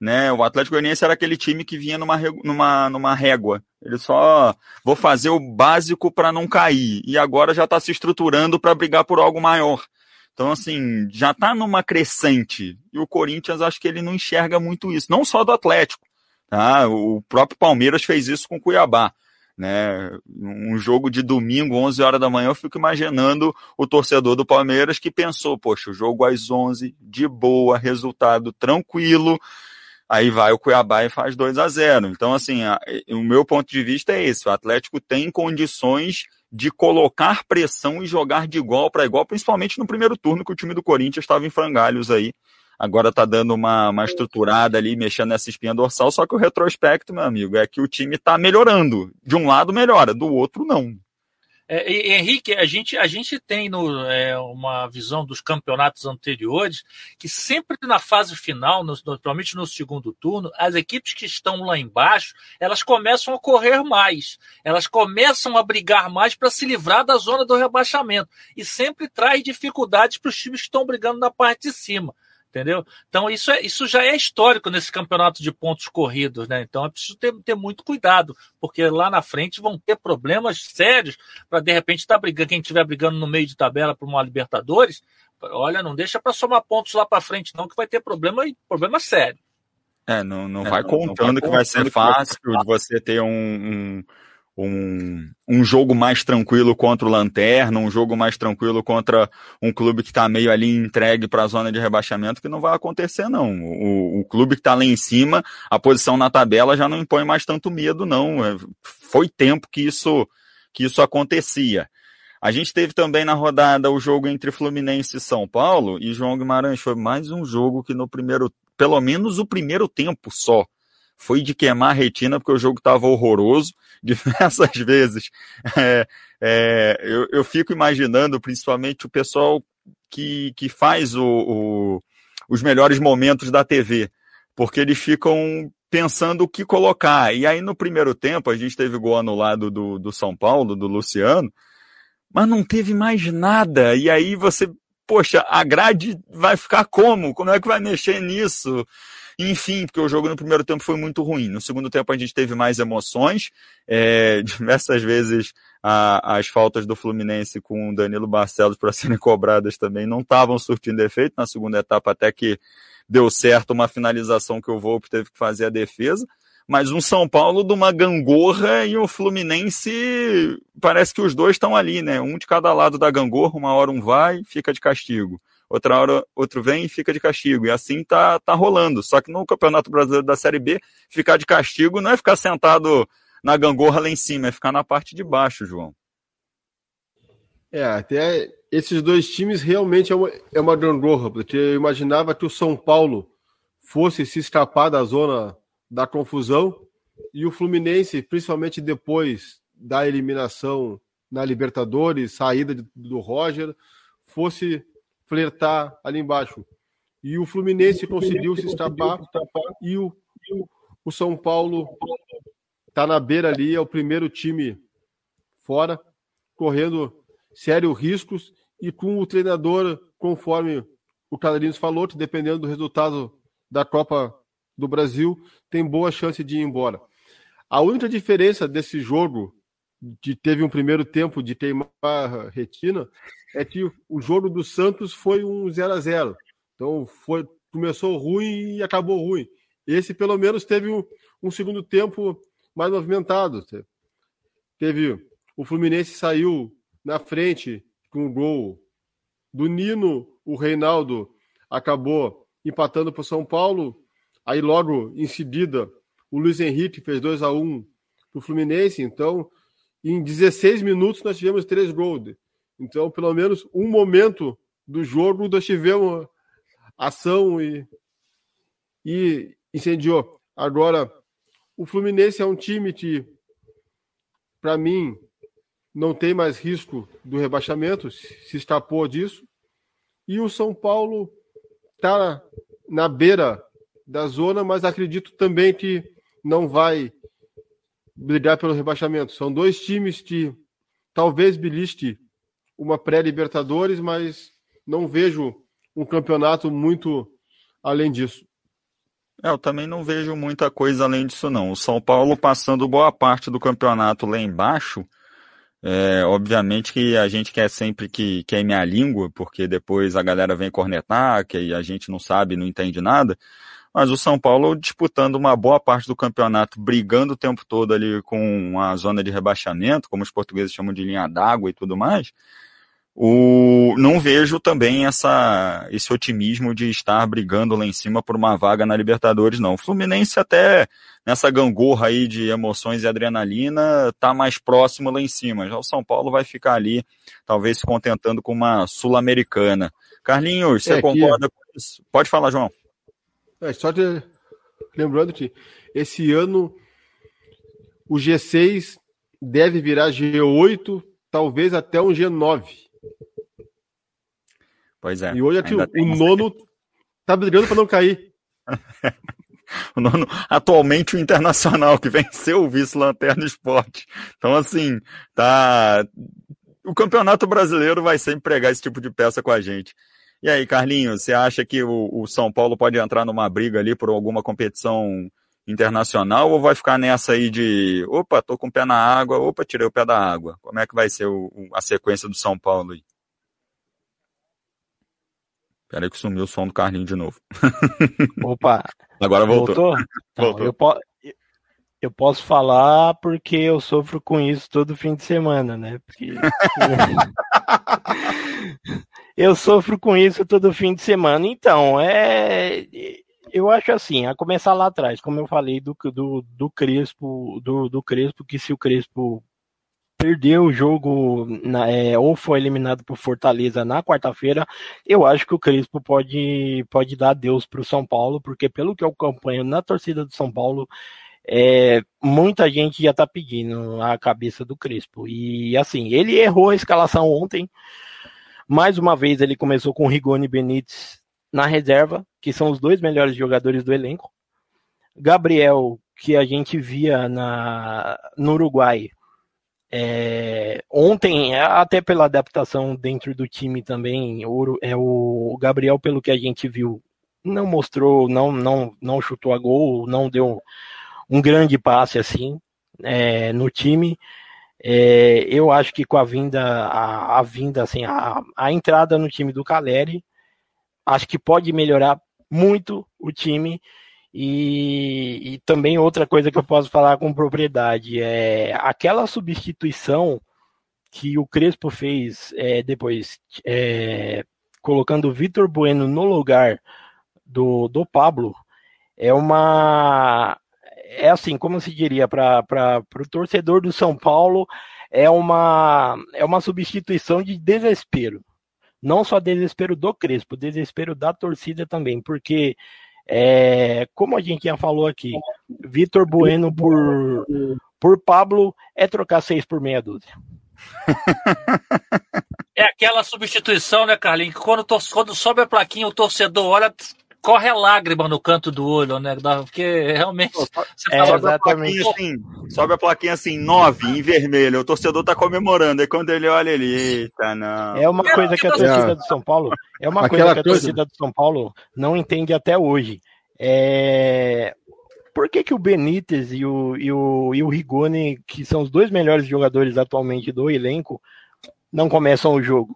Né? O Atlético Goianiense era aquele time que vinha numa, numa, numa régua. Ele só vou fazer o básico para não cair. E agora já está se estruturando para brigar por algo maior. Então, assim, já está numa crescente. E o Corinthians, acho que ele não enxerga muito isso. Não só do Atlético. Tá? O próprio Palmeiras fez isso com o Cuiabá. Né? Um jogo de domingo, 11 horas da manhã, eu fico imaginando o torcedor do Palmeiras que pensou, poxa, o jogo às 11, de boa, resultado tranquilo, aí vai o Cuiabá e faz 2 a 0 Então, assim, a, o meu ponto de vista é esse, o Atlético tem condições de colocar pressão e jogar de igual para igual, principalmente no primeiro turno que o time do Corinthians estava em frangalhos aí, agora está dando uma, uma estruturada ali, mexendo nessa espinha dorsal, só que o retrospecto, meu amigo, é que o time está melhorando. De um lado melhora, do outro não. É, Henrique, a gente, a gente tem no, é, uma visão dos campeonatos anteriores que sempre na fase final, no, naturalmente no segundo turno, as equipes que estão lá embaixo, elas começam a correr mais, elas começam a brigar mais para se livrar da zona do rebaixamento e sempre traz dificuldades para os times que estão brigando na parte de cima entendeu? Então isso, é, isso já é histórico nesse campeonato de pontos corridos, né? Então é preciso ter, ter muito cuidado, porque lá na frente vão ter problemas sérios para de repente estar tá brigando, quem estiver brigando no meio de tabela por uma Libertadores, olha, não deixa para somar pontos lá para frente não, que vai ter problema e problema sério. É, não, não, é, vai, não contando vai que vai ser fácil de você ter um, um um, um jogo mais tranquilo contra o Lanterna, um jogo mais tranquilo contra um clube que está meio ali entregue para a zona de rebaixamento, que não vai acontecer, não. O, o clube que está lá em cima, a posição na tabela já não impõe mais tanto medo, não. É, foi tempo que isso, que isso acontecia. A gente teve também na rodada o jogo entre Fluminense e São Paulo, e João Guimarães foi mais um jogo que no primeiro, pelo menos o primeiro tempo só, foi de queimar a retina, porque o jogo estava horroroso *laughs* diversas vezes. É, é, eu, eu, fico imaginando, principalmente, o pessoal que, que faz o, o, os melhores momentos da TV, porque eles ficam pensando o que colocar. E aí, no primeiro tempo, a gente teve gol anulado do, do São Paulo, do Luciano, mas não teve mais nada. E aí você, poxa, a grade vai ficar como? Como é que vai mexer nisso? Enfim, porque o jogo no primeiro tempo foi muito ruim. No segundo tempo a gente teve mais emoções. É, *laughs* diversas vezes a, as faltas do Fluminense com o Danilo Barcelos para serem cobradas também não estavam surtindo efeito. Na segunda etapa até que deu certo uma finalização que o Volpe teve que fazer a defesa. Mas um São Paulo de uma gangorra e o Fluminense parece que os dois estão ali, né? Um de cada lado da gangorra, uma hora um vai, fica de castigo outra hora outro vem e fica de castigo. E assim tá, tá rolando. Só que no Campeonato Brasileiro da Série B, ficar de castigo não é ficar sentado na gangorra lá em cima, é ficar na parte de baixo, João. É, até esses dois times realmente é uma, é uma gangorra, porque eu imaginava que o São Paulo fosse se escapar da zona da confusão e o Fluminense, principalmente depois da eliminação na Libertadores, saída do Roger, fosse flertar ali embaixo. E o Fluminense conseguiu se escapar e o, o São Paulo está na beira ali, é o primeiro time fora, correndo sérios riscos e com o treinador, conforme o Carlinhos falou, que dependendo do resultado da Copa do Brasil, tem boa chance de ir embora. A única diferença desse jogo, que teve um primeiro tempo de teimar retina, é que o jogo do Santos foi um 0 a 0 Então foi, começou ruim e acabou ruim. Esse, pelo menos, teve um, um segundo tempo mais movimentado. Teve o Fluminense saiu na frente com o gol do Nino, o Reinaldo acabou empatando para o São Paulo. Aí logo em seguida o Luiz Henrique fez 2 a 1 para o Fluminense. Então, em 16 minutos nós tivemos três gols. Então, pelo menos um momento do jogo nós tivemos ação e, e incendiou. Agora, o Fluminense é um time que, para mim, não tem mais risco do rebaixamento, se escapou disso. E o São Paulo está na beira da zona, mas acredito também que não vai brigar pelo rebaixamento. São dois times que talvez biliste uma pré-Libertadores, mas não vejo um campeonato muito além disso. É, eu também não vejo muita coisa além disso, não. O São Paulo passando boa parte do campeonato lá embaixo. É, obviamente que a gente quer sempre que queime a língua, porque depois a galera vem cornetar, que a gente não sabe, não entende nada. Mas o São Paulo disputando uma boa parte do campeonato, brigando o tempo todo ali com a zona de rebaixamento, como os portugueses chamam de linha d'água e tudo mais. O, não vejo também essa, esse otimismo de estar brigando lá em cima por uma vaga na Libertadores, não. O Fluminense até nessa gangorra aí de emoções e adrenalina está mais próximo lá em cima. Já o São Paulo vai ficar ali, talvez se contentando com uma sul-americana. Carlinhos, você é, concorda que... com isso? Pode falar, João. É, só de... lembrando que esse ano o G6 deve virar G8, talvez até um G9. Pois é. E hoje aqui, o, o nono tá brigando para não cair. *laughs* o nono, atualmente o Internacional, que venceu o vice-lanterna esporte. Então, assim, tá. O campeonato brasileiro vai sempre pregar esse tipo de peça com a gente. E aí, Carlinhos, você acha que o, o São Paulo pode entrar numa briga ali por alguma competição internacional ou vai ficar nessa aí de opa, tô com o pé na água, opa, tirei o pé da água? Como é que vai ser o, a sequência do São Paulo aí? Peraí que sumiu o som do Carlinho de novo. *laughs* Opa. Agora voltou. Voltou? Então, voltou. Eu, po eu posso falar porque eu sofro com isso todo fim de semana, né? Porque... *laughs* eu sofro com isso todo fim de semana. Então, é. Eu acho assim, a começar lá atrás, como eu falei do, do, do Crespo, do, do Crespo, que se o Crespo perdeu o jogo na, é, ou foi eliminado por Fortaleza na quarta-feira, eu acho que o Crespo pode, pode dar adeus para o São Paulo, porque pelo que eu acompanho na torcida do São Paulo, é, muita gente já está pedindo a cabeça do Crespo. E assim, ele errou a escalação ontem. Mais uma vez ele começou com Rigoni Benítez na reserva, que são os dois melhores jogadores do elenco. Gabriel, que a gente via na, no Uruguai, é, ontem, até pela adaptação dentro do time também, o, é, o Gabriel, pelo que a gente viu, não mostrou, não, não, não chutou a gol, não deu um grande passe assim é, no time. É, eu acho que com a vinda, a, a vinda, assim, a, a, entrada no time do Caleri, acho que pode melhorar muito o time. E, e, também outra coisa que eu posso falar com propriedade é aquela substituição que o Crespo fez é, depois, é, colocando o Vitor Bueno no lugar do, do Pablo, é uma. É assim, como se diria, para o torcedor do São Paulo, é uma, é uma substituição de desespero. Não só desespero do Crespo, desespero da torcida também, porque é, como a gente já falou aqui, Vitor Bueno por, por Pablo é trocar seis por meia dúzia. *laughs* É aquela substituição, né, Carlinhos? Quando, quando sobe a plaquinha, o torcedor olha, corre a lágrima no canto do olho, né? Porque realmente. Você é, sobe exatamente. A assim, sobe a plaquinha assim, nove em vermelho. O torcedor tá comemorando. Aí quando ele olha ele, eita, não. É uma coisa que a torcida do São Paulo. É uma coisa que a torcida do São Paulo não entende até hoje. É. Por que, que o Benítez e o, e, o, e o Rigoni, que são os dois melhores jogadores atualmente do elenco, não começam o jogo?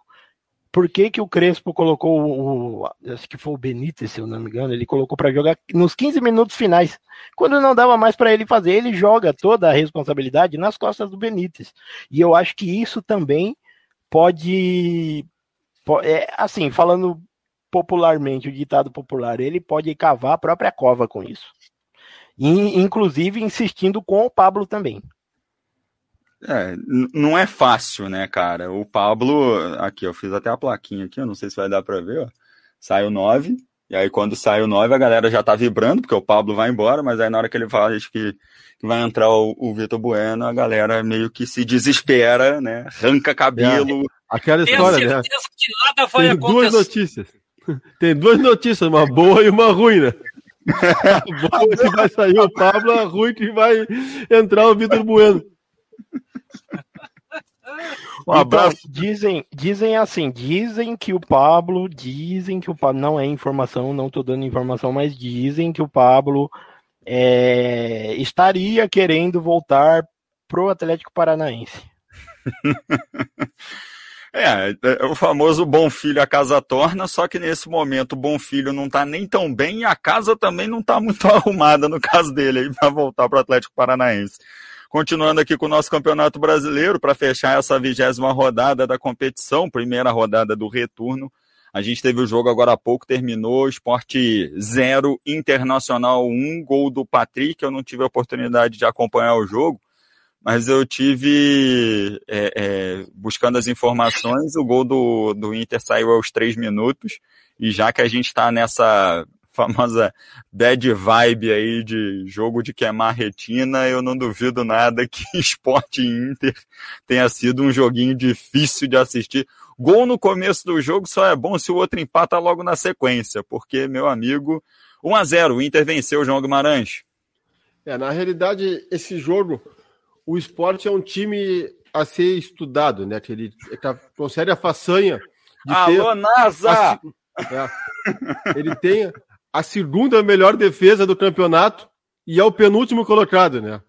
Por que, que o Crespo colocou o, acho que foi o Benítez, se eu não me engano, ele colocou para jogar nos 15 minutos finais. Quando não dava mais para ele fazer, ele joga toda a responsabilidade nas costas do Benítez. E eu acho que isso também pode, pode é, assim, falando popularmente, o ditado popular, ele pode cavar a própria cova com isso. E, inclusive insistindo com o Pablo também. É, não é fácil, né, cara? O Pablo, aqui, eu fiz até a plaquinha aqui, eu não sei se vai dar para ver, ó. Sai o 9, e aí quando sai o 9, a galera já tá vibrando, porque o Pablo vai embora, mas aí na hora que ele fala que, que vai entrar o, o Vitor Bueno, a galera meio que se desespera, né? Arranca cabelo. É, aquela história, né? Tem duas notícias. *laughs* Tem duas notícias, uma boa e uma ruim, né? *laughs* Bom que vai sair o Pablo, é ruim que vai entrar o Vitor Bueno. Um abraço. Então, dizem, dizem assim, dizem que o Pablo, dizem que o Pablo, não é informação, não estou dando informação, mas dizem que o Pablo é, estaria querendo voltar pro Atlético Paranaense. *laughs* É, é, o famoso bom filho a casa torna, só que nesse momento o bom filho não tá nem tão bem e a casa também não tá muito *laughs* arrumada no caso dele aí para voltar para o Atlético Paranaense. Continuando aqui com o nosso Campeonato Brasileiro, para fechar essa vigésima rodada da competição, primeira rodada do retorno. A gente teve o jogo agora há pouco, terminou, Esporte 0, Internacional 1, um, gol do Patrick. Eu não tive a oportunidade de acompanhar o jogo, mas eu tive, é, é, buscando as informações, o gol do, do Inter saiu aos três minutos, e já que a gente está nessa famosa bad vibe aí de jogo de queimar retina, eu não duvido nada que *laughs* Esporte Inter tenha sido um joguinho difícil de assistir. Gol no começo do jogo só é bom se o outro empata logo na sequência, porque, meu amigo, 1 a 0 o Inter venceu o João Guimarães. É, na realidade, esse jogo, o esporte é um time a ser estudado, né? Que ele consegue a façanha de Alô, ter... NASA! É, ele tem a segunda melhor defesa do campeonato e é o penúltimo colocado, né?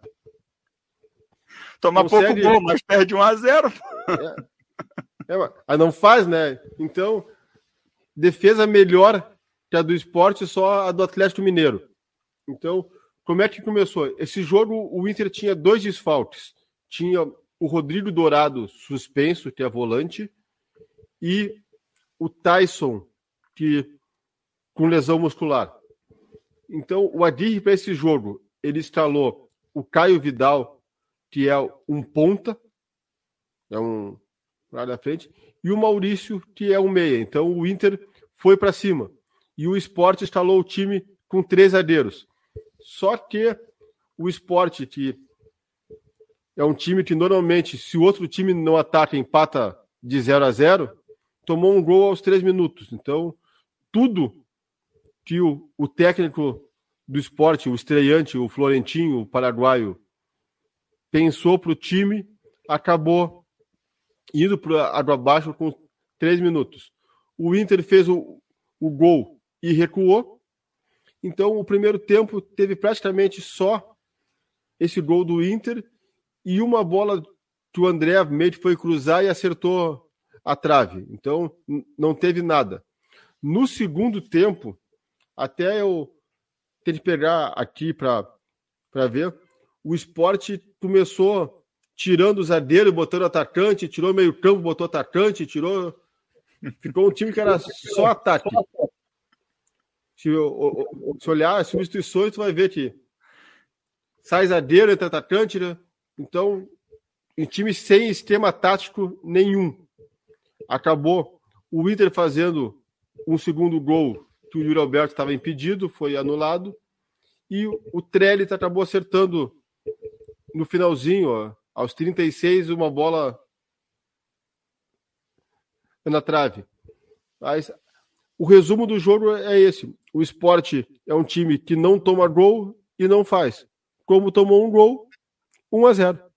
Toma Consegue... pouco gol, mas perde 1 a 0 é. É, mas não faz, né? Então, defesa melhor que a do esporte, só a do Atlético Mineiro. Então, como é que começou? Esse jogo, o Inter tinha dois desfalques. Tinha o Rodrigo Dourado suspenso, que é volante, e o Tyson, que com lesão muscular. Então, o Aguirre, para esse jogo, ele instalou o Caio Vidal, que é um ponta, é um lá da frente, e o Maurício, que é um meia. Então, o Inter foi para cima. E o esporte instalou o time com três zagueiros. Só que o esporte, que é um time que normalmente, se o outro time não ataca, empata de 0 a 0, tomou um gol aos três minutos. Então, tudo que o, o técnico do esporte, o estreante, o Florentinho, o paraguaio, pensou para o time, acabou indo para água abaixo com três minutos. O Inter fez o, o gol e recuou. Então, o primeiro tempo teve praticamente só esse gol do Inter e uma bola que o André meio foi cruzar e acertou a trave. Então, não teve nada. No segundo tempo, até eu ter que pegar aqui para ver, o esporte começou tirando o zagueiro, botando atacante, tirou meio campo, botou atacante, tirou. Ficou um time que era só ataque. Se, se olhar as substituições, tu vai ver que sai zagueiro, entra atacante, né? Então, um time sem esquema tático nenhum. Acabou o Inter fazendo um segundo gol que o Yuri Alberto estava impedido, foi anulado. E o Trellis acabou acertando no finalzinho, ó, aos 36, uma bola na trave. Mas o resumo do jogo é esse: o esporte é um time que não toma gol e não faz. Como tomou um gol, 1 a 0.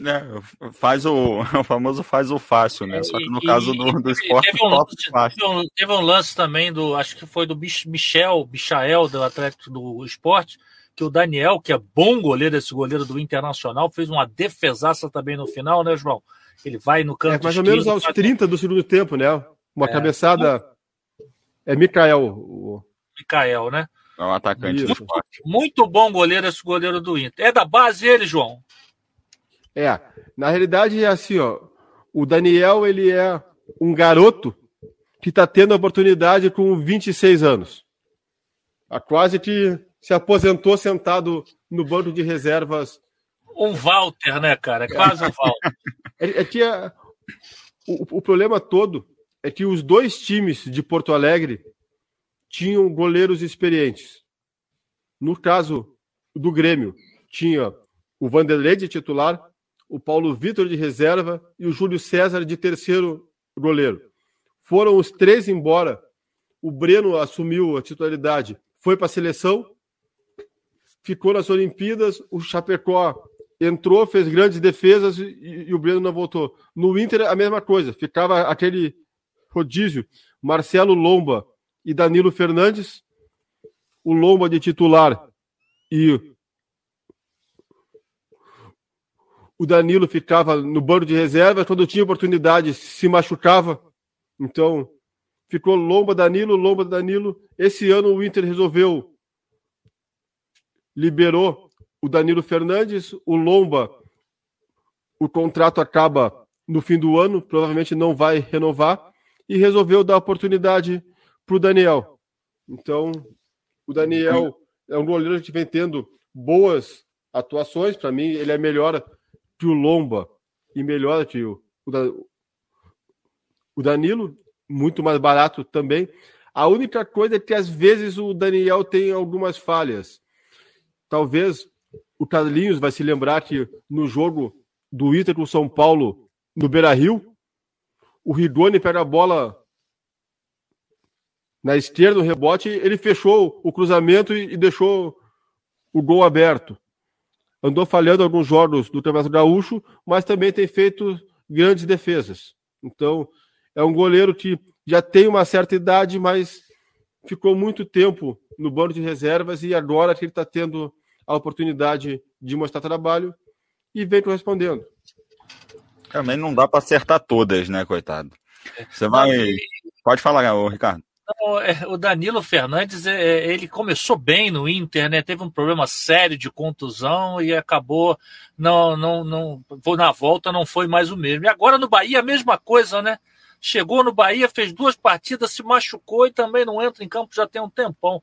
É, faz o, *laughs* o famoso faz o fácil, né? Só que no e, caso do, do esporte, teve um, teve, um, teve um, lance também do, acho que foi do Michel, Michael, do Atlético do Esporte, que o Daniel, que é bom goleiro, esse goleiro do Internacional, fez uma defesaça também no final, né, João? Ele vai no canto. É, mais ou menos aos 30 do segundo tempo, né? Uma é, cabeçada. É Mikael. O... Mikael, né? É um atacante muito, muito bom goleiro esse goleiro do Inter. É da base ele, João? É, na realidade é assim, ó. O Daniel, ele é um garoto que está tendo a oportunidade com 26 anos. A quase que se aposentou sentado no banco de reservas. Um Walter, né, cara? É quase um Walter. *laughs* É, é que a, o, o problema todo é que os dois times de Porto Alegre tinham goleiros experientes. No caso do Grêmio, tinha o Vanderlei de titular o Paulo Vitor de reserva e o Júlio César de terceiro goleiro. Foram os três embora. O Breno assumiu a titularidade. foi para a seleção, ficou nas Olimpíadas, o Chapecó entrou, fez grandes defesas e, e, o Breno não voltou. No Inter, a mesma coisa, ficava aquele rodízio, Marcelo Lomba e Danilo Fernandes, o Lomba de titular e o Danilo ficava no banco de reserva, quando tinha oportunidade se machucava. Então, ficou Lomba, Danilo, Lomba, Danilo. Esse ano o Inter resolveu, liberou o Danilo Fernandes, o Lomba, o contrato acaba no fim do ano, provavelmente não vai renovar, e resolveu dar oportunidade para o Daniel. Então, o Daniel é um goleiro que vem tendo boas atuações. Para mim, ele é melhor que o Lomba e melhor que o, o Danilo, muito mais barato também. A única coisa é que às vezes o Daniel tem algumas falhas. Talvez o Carlinhos vai se lembrar que no jogo do Inter com o São Paulo no Beira Rio, o Rigoni pega a bola na esquerda, no rebote, ele fechou o cruzamento e, e deixou o gol aberto. Andou falhando alguns jogos do Campeonato Gaúcho, mas também tem feito grandes defesas. Então, é um goleiro que já tem uma certa idade, mas ficou muito tempo no banco de reservas e agora que ele está tendo a oportunidade de mostrar trabalho e vem correspondendo. Também não dá para acertar todas, né, coitado? Você vai. Pode falar, Ricardo. Não, é, o Danilo Fernandes, é, é, ele começou bem no Inter, né? Teve um problema sério de contusão e acabou não, não, não, na volta não foi mais o mesmo. E agora no Bahia a mesma coisa, né? Chegou no Bahia, fez duas partidas, se machucou e também não entra em campo já tem um tempão.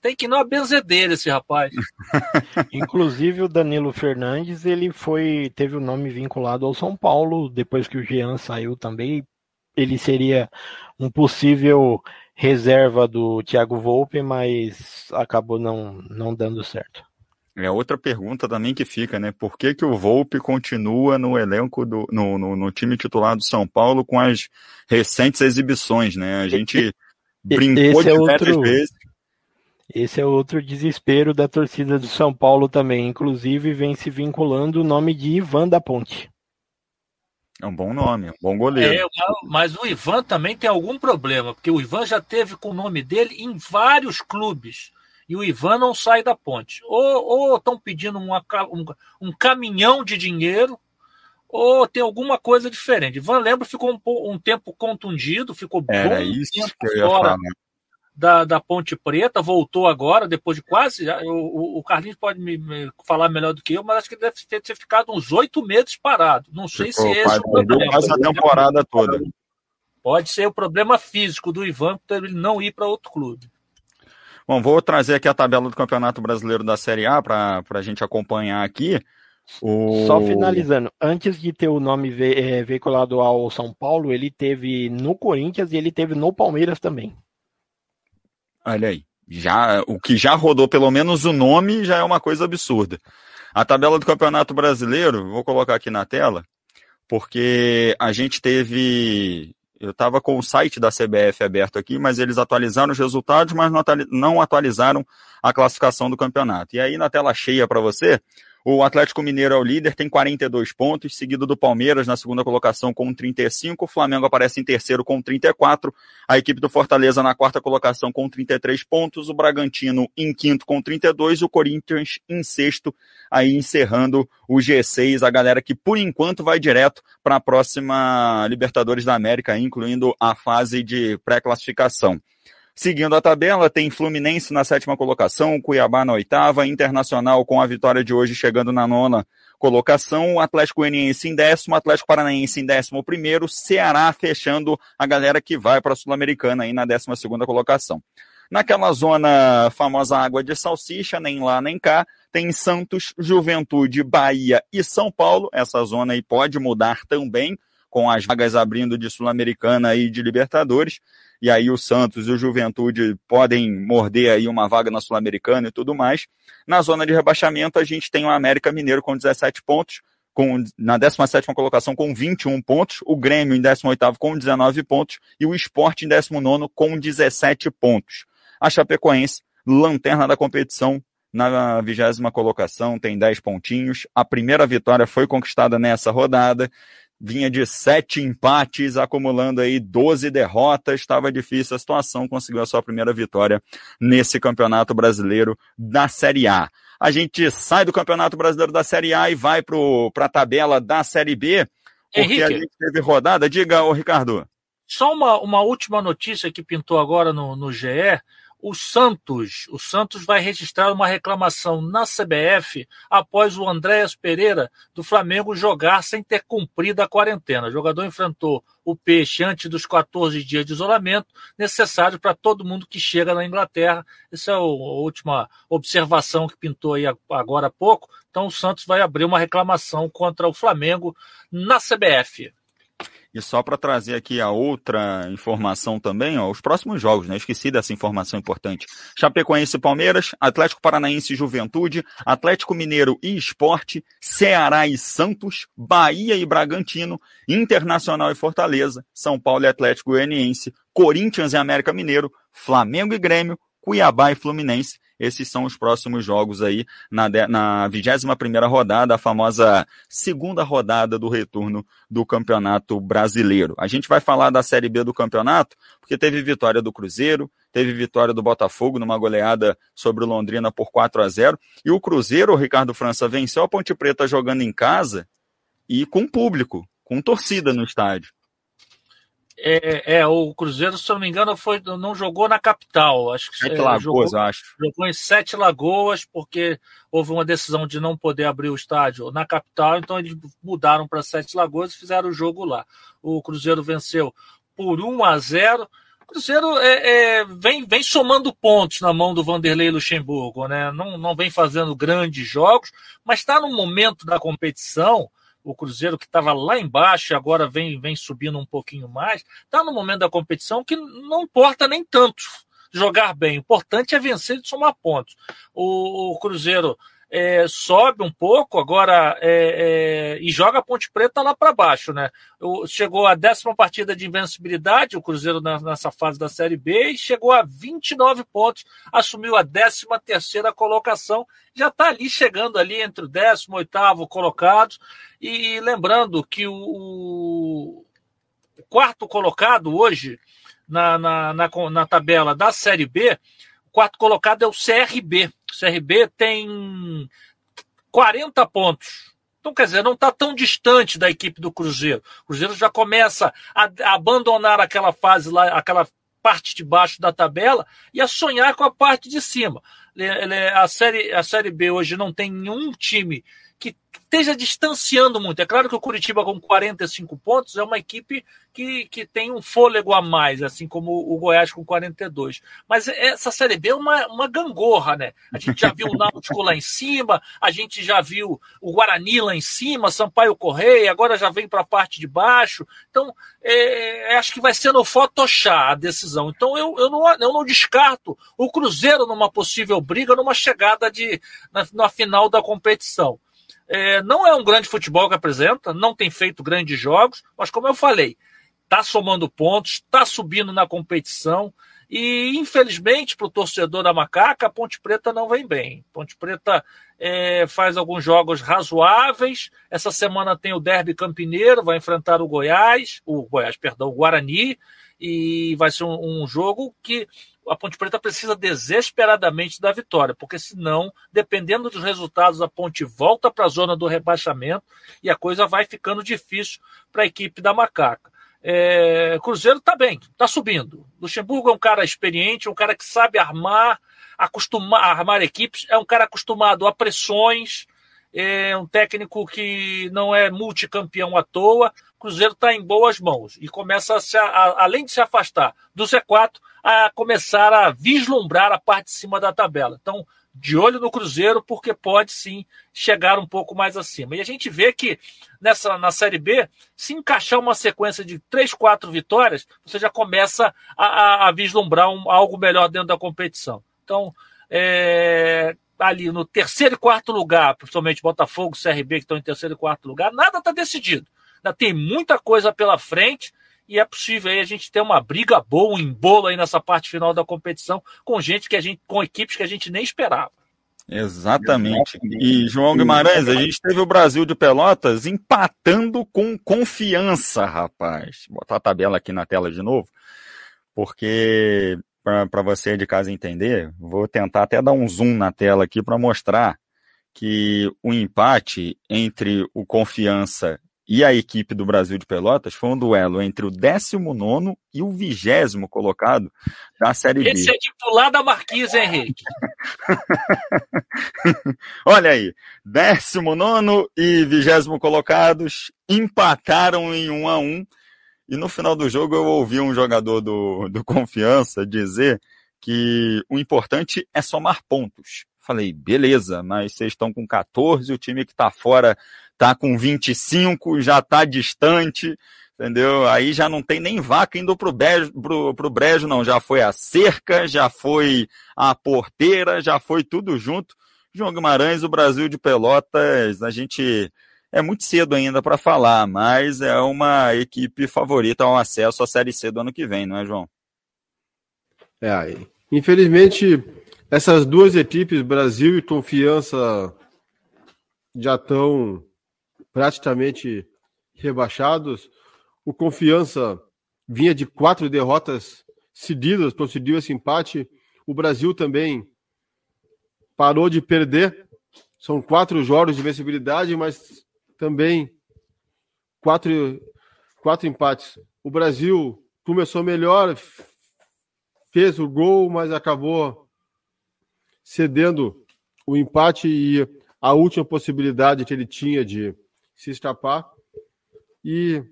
Tem que ir numa benzedeira esse rapaz. *laughs* Inclusive o Danilo Fernandes, ele foi teve o nome vinculado ao São Paulo depois que o Jean saiu também. Ele seria um possível reserva do Thiago Volpe, mas acabou não, não dando certo. É outra pergunta também que fica, né? Por que, que o Volpe continua no elenco do no, no, no time titular do São Paulo com as recentes exibições, né? A gente brincou Esse é outro... vezes. Esse é outro desespero da torcida do São Paulo também. Inclusive, vem se vinculando o nome de Ivan da Ponte. É um bom nome, é um bom goleiro. É, mas o Ivan também tem algum problema, porque o Ivan já teve com o nome dele em vários clubes. E o Ivan não sai da ponte. Ou estão pedindo uma, um, um, caminhão de dinheiro, ou tem alguma coisa diferente. Ivan lembra ficou um, um tempo contundido, ficou Era bom isso tempo que eu ia fora. Falar da, da Ponte Preta, voltou agora, depois de quase. O, o Carlinhos pode me, me, falar melhor do que eu, mas acho que deve ter, ter ficado uns oito meses parado. Não sei Ficou, se esse é o problema. Quase a temporada toda. Pode ser o problema físico do Ivan, para ele não ir para outro clube. Bom, vou trazer aqui a tabela do Campeonato Brasileiro da Série A para a gente acompanhar aqui. O... Só finalizando, antes de ter o nome ve é, veiculado ao São Paulo, ele teve no Corinthians e ele teve no Palmeiras também. Olha aí. Já, o que já rodou pelo menos o nome já é uma coisa absurda. A tabela do Campeonato Brasileiro, vou colocar aqui na tela, porque a gente teve. Eu estava com o site da CBF aberto aqui, mas eles atualizaram os resultados, mas não atualizaram a classificação do campeonato. E aí, na tela cheia para você, o Atlético Mineiro é o líder, tem 42 pontos, seguido do Palmeiras na segunda colocação com 35. O Flamengo aparece em terceiro com 34. A equipe do Fortaleza na quarta colocação com 33 pontos. O Bragantino em quinto com 32. O Corinthians em sexto, aí encerrando o G6. A galera que por enquanto vai direto para a próxima Libertadores da América, incluindo a fase de pré-classificação. Seguindo a tabela, tem Fluminense na sétima colocação, Cuiabá na oitava, Internacional com a vitória de hoje chegando na nona colocação, Atlético Goianiense em décimo, Atlético Paranaense em décimo primeiro, Ceará fechando a galera que vai para a Sul-Americana aí na décima segunda colocação. Naquela zona famosa água de salsicha, nem lá nem cá, tem Santos, Juventude, Bahia e São Paulo. Essa zona aí pode mudar também, com as vagas abrindo de Sul-Americana e de Libertadores e aí o Santos e o Juventude podem morder aí uma vaga na Sul-Americana e tudo mais. Na zona de rebaixamento, a gente tem o América Mineiro com 17 pontos, com, na 17 colocação com 21 pontos, o Grêmio em 18 com 19 pontos e o Sport em 19 com 17 pontos. A Chapecoense lanterna da competição na vigésima colocação, tem 10 pontinhos. A primeira vitória foi conquistada nessa rodada. Vinha de sete empates, acumulando aí 12 derrotas. Estava difícil a situação, conseguiu a sua primeira vitória nesse campeonato brasileiro da Série A. A gente sai do campeonato brasileiro da Série A e vai para a tabela da Série B, porque Henrique, a gente teve rodada. Diga, ô Ricardo. Só uma, uma última notícia que pintou agora no, no GE o Santos. O Santos vai registrar uma reclamação na CBF após o Andréas Pereira do Flamengo jogar sem ter cumprido a quarentena. O jogador enfrentou o peixe antes dos 14 dias de isolamento necessário para todo mundo que chega na Inglaterra. Essa é a última observação que pintou aí agora há pouco. Então o Santos vai abrir uma reclamação contra o Flamengo na CBF. E só para trazer aqui a outra informação também, ó, os próximos jogos, né? Esqueci dessa informação importante. Chapecoense e Palmeiras, Atlético Paranaense e Juventude, Atlético Mineiro e Esporte, Ceará e Santos, Bahia e Bragantino, Internacional e Fortaleza, São Paulo e Atlético Goianiense, Corinthians e América Mineiro, Flamengo e Grêmio, Cuiabá e Fluminense esses são os próximos jogos aí na, na 21 rodada, a famosa segunda rodada do retorno do Campeonato Brasileiro. A gente vai falar da Série B do campeonato, porque teve vitória do Cruzeiro, teve vitória do Botafogo numa goleada sobre o Londrina por 4 a 0 e o Cruzeiro, o Ricardo França, venceu a Ponte Preta jogando em casa e com público, com torcida no estádio. É, é, o Cruzeiro, se eu não me engano, foi, não jogou na capital. Acho que Sete é, Lagoas, jogou, acho. Jogou em Sete Lagoas, porque houve uma decisão de não poder abrir o estádio na capital, então eles mudaram para Sete Lagoas e fizeram o jogo lá. O Cruzeiro venceu por 1 a 0. O Cruzeiro é, é, vem, vem somando pontos na mão do Vanderlei Luxemburgo, né? Não, não vem fazendo grandes jogos, mas está no momento da competição o Cruzeiro que estava lá embaixo agora vem, vem subindo um pouquinho mais, está no momento da competição que não importa nem tanto jogar bem, o importante é vencer e somar pontos. O, o Cruzeiro é, sobe um pouco agora é, é, e joga a Ponte Preta lá para baixo, né? O, chegou a décima partida de invencibilidade, o Cruzeiro na, nessa fase da Série B, e chegou a 29 pontos, assumiu a décima terceira colocação, já está ali chegando ali entre o décimo oitavo colocados, e lembrando que o, o quarto colocado hoje na, na, na, na tabela da Série B, o quarto colocado é o CRB. O CRB tem 40 pontos. Então, quer dizer, não está tão distante da equipe do Cruzeiro. O Cruzeiro já começa a, abandonar aquela fase lá, aquela parte de baixo da tabela e a sonhar com a parte de cima. A série, a série B hoje não tem nenhum time que esteja distanciando muito. É claro que o Curitiba com 45 pontos é uma equipe que, que tem um fôlego a mais, assim como o Goiás com 42. Mas essa Série B é uma, uma gangorra, né? A gente já viu o Náutico lá em cima, a gente já viu o Guarani lá em cima, Sampaio Correia, agora já vem para a parte de baixo. Então, é, é, acho que vai ser no Photoshop a decisão. Então, eu, eu, não, eu não descarto o Cruzeiro numa possível briga, numa chegada de, na, na final da competição. É, não é um grande futebol que apresenta, não tem feito grandes jogos, mas como eu falei, está somando pontos, está subindo na competição. E, infelizmente, para o torcedor da Macaca, a Ponte Preta não vem bem. Ponte Preta é, faz alguns jogos razoáveis. Essa semana tem o Derby Campineiro, vai enfrentar o Goiás, o Goiás, perdão, o Guarani, e vai ser um, um jogo que a Ponte Preta precisa desesperadamente da vitória, porque senão, dependendo dos resultados, a Ponte volta para a zona do rebaixamento e a coisa vai ficando difícil para a equipe da Macaca. É, Cruzeiro está bem, está subindo. Luxemburgo é um cara experiente, um cara que sabe armar, acostumar armar equipes, é um cara acostumado a pressões, é um técnico que não é multicampeão à toa. Cruzeiro está em boas mãos e começa a, se, a, além de se afastar do Z4, a começar a vislumbrar a parte de cima da tabela. Então, de olho no Cruzeiro, porque pode sim chegar um pouco mais acima. E a gente vê que nessa na Série B, se encaixar uma sequência de três, quatro vitórias, você já começa a, a, a vislumbrar um, algo melhor dentro da competição. Então, é, ali no terceiro e quarto lugar, principalmente Botafogo, CRB, que estão em terceiro e quarto lugar, nada está decidido. Ainda tem muita coisa pela frente e é possível aí a gente ter uma briga boa, um embolo aí nessa parte final da competição com gente que a gente, com equipes que a gente nem esperava. Exatamente. E João Guimarães, a gente teve o Brasil de Pelotas empatando com confiança, rapaz. Vou botar a tabela aqui na tela de novo, porque para você de casa entender, vou tentar até dar um zoom na tela aqui para mostrar que o empate entre o Confiança e a equipe do Brasil de Pelotas foi um duelo entre o 19 e o 20 colocado da Série B. Esse é de pular da Marquise, Henrique. *laughs* Olha aí, 19 e 20 colocados empataram em 1 a 1 e no final do jogo eu ouvi um jogador do, do Confiança dizer que o importante é somar pontos. Falei, beleza, mas vocês estão com 14, o time que está fora está com 25, já está distante, entendeu? Aí já não tem nem vaca indo pro brejo, pro, pro brejo, não. Já foi a cerca, já foi a porteira, já foi tudo junto. João Guimarães, o Brasil de Pelotas, a gente é muito cedo ainda para falar, mas é uma equipe favorita ao acesso à Série C do ano que vem, não é, João? É, infelizmente essas duas equipes, Brasil e Confiança, já estão praticamente rebaixados. O Confiança vinha de quatro derrotas seguidas, conseguiu esse empate. O Brasil também parou de perder. São quatro jogos de vencibilidade, mas também quatro, quatro empates. O Brasil começou melhor, fez o gol, mas acabou cedendo o empate e a última possibilidade que ele tinha de se escapar. E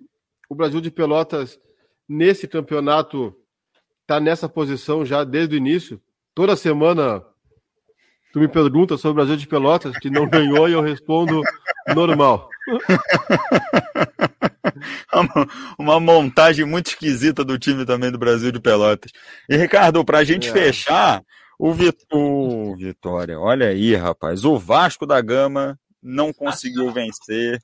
o Brasil de Pelotas, nesse campeonato, está nessa posição já desde o início. Toda semana tu me pergunta sobre o Brasil de Pelotas, que não ganhou, e eu respondo normal. *laughs* Uma montagem muito esquisita do time também do Brasil de Pelotas. E, Ricardo, para a gente é. fechar, o, Vit... o Vitória, olha aí, rapaz. O Vasco da Gama não conseguiu vencer.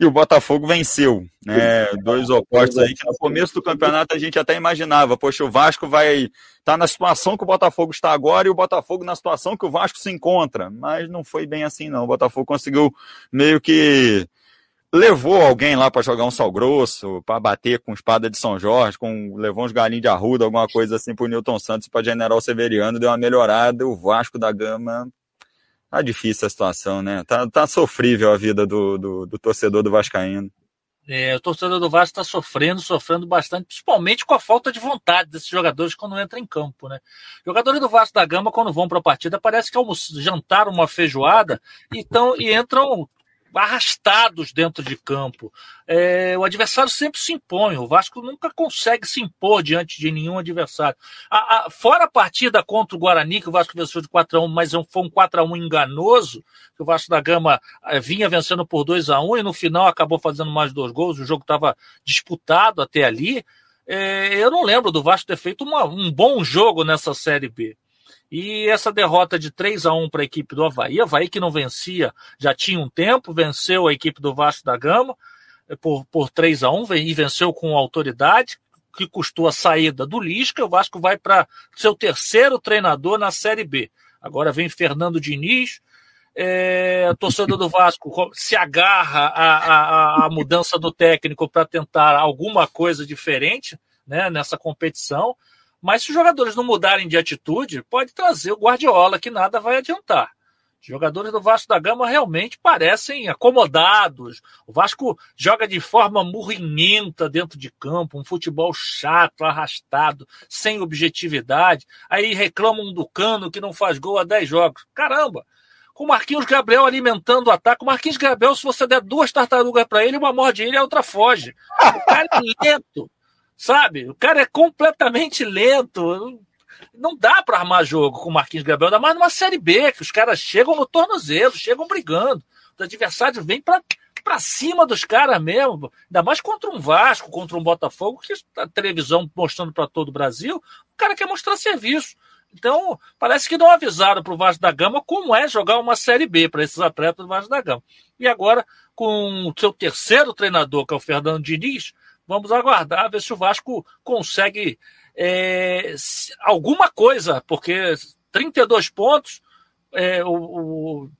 E o Botafogo venceu, né? Dois opostos aí que no começo do campeonato a gente até imaginava, poxa, o Vasco vai estar tá na situação que o Botafogo está agora e o Botafogo na situação que o Vasco se encontra. Mas não foi bem assim, não. O Botafogo conseguiu meio que levou alguém lá para jogar um sal grosso, para bater com espada de São Jorge, com levou uns galinhos de arruda, alguma coisa assim pro Newton Santos para General Severiano, deu uma melhorada, o Vasco da Gama tá difícil a situação, né? Tá, tá sofrível a vida do, do, do torcedor do Vascaíno. É, o torcedor do Vasco está sofrendo, sofrendo bastante, principalmente com a falta de vontade desses jogadores quando entram em campo, né? Jogadores do Vasco da Gama, quando vão para a partida, parece que jantaram uma feijoada e, tão, e entram arrastados dentro de campo. É, o adversário sempre se impõe, o Vasco nunca consegue se impor diante de nenhum adversário. A, a, fora a partida contra o Guarani, que o Vasco venceu de 4 a 1 mas foi um 4 a 1 enganoso, que o Vasco da Gama é, vinha vencendo por 2 a 1 e no final acabou fazendo mais dois gols, o jogo estava disputado até ali. É, eu não lembro do Vasco ter feito uma, um bom jogo nessa Série B. E essa derrota de 3 a 1 para a equipe do Havaí, Havaí que não vencia já tinha um tempo, venceu a equipe do Vasco da Gama eh, por, por 3 a 1 e venceu com autoridade, que custou a saída do Lisca. O Vasco vai para seu terceiro treinador na Série B. Agora vem Fernando Diniz, é, torcedor do Vasco se agarra à, à, à mudança do técnico para tentar alguma coisa diferente né, nessa competição. Mas se os jogadores não mudarem de atitude, pode trazer o Guardiola, que nada vai adiantar. Os jogadores do Vasco da Gama realmente parecem acomodados. O Vasco joga de forma murrinhenta dentro de campo, um futebol chato, arrastado, sem objetividade. Aí reclamam do Cano que não faz gol há 10 jogos. Caramba! Com o Marquinhos Gabriel alimentando o ataque. O Marquinhos Gabriel, se você der duas tartarugas para ele, uma morde ele e a outra foge. O cara é lento. Sabe? O cara é completamente lento. Não dá para armar jogo com o Marquinhos Gabriel, ainda mais numa Série B, que os caras chegam no tornozelo, chegam brigando. Os adversários vêm para para cima dos caras mesmo, ainda mais contra um Vasco, contra um Botafogo, que a televisão mostrando para todo o Brasil, o cara quer mostrar serviço. Então, parece que não avisaram para o Vasco da Gama como é jogar uma Série B para esses atletas do Vasco da Gama. E agora, com o seu terceiro treinador, que é o Fernando Diniz, Vamos aguardar, ver se o Vasco consegue é, alguma coisa, porque 32 pontos, é, o, o,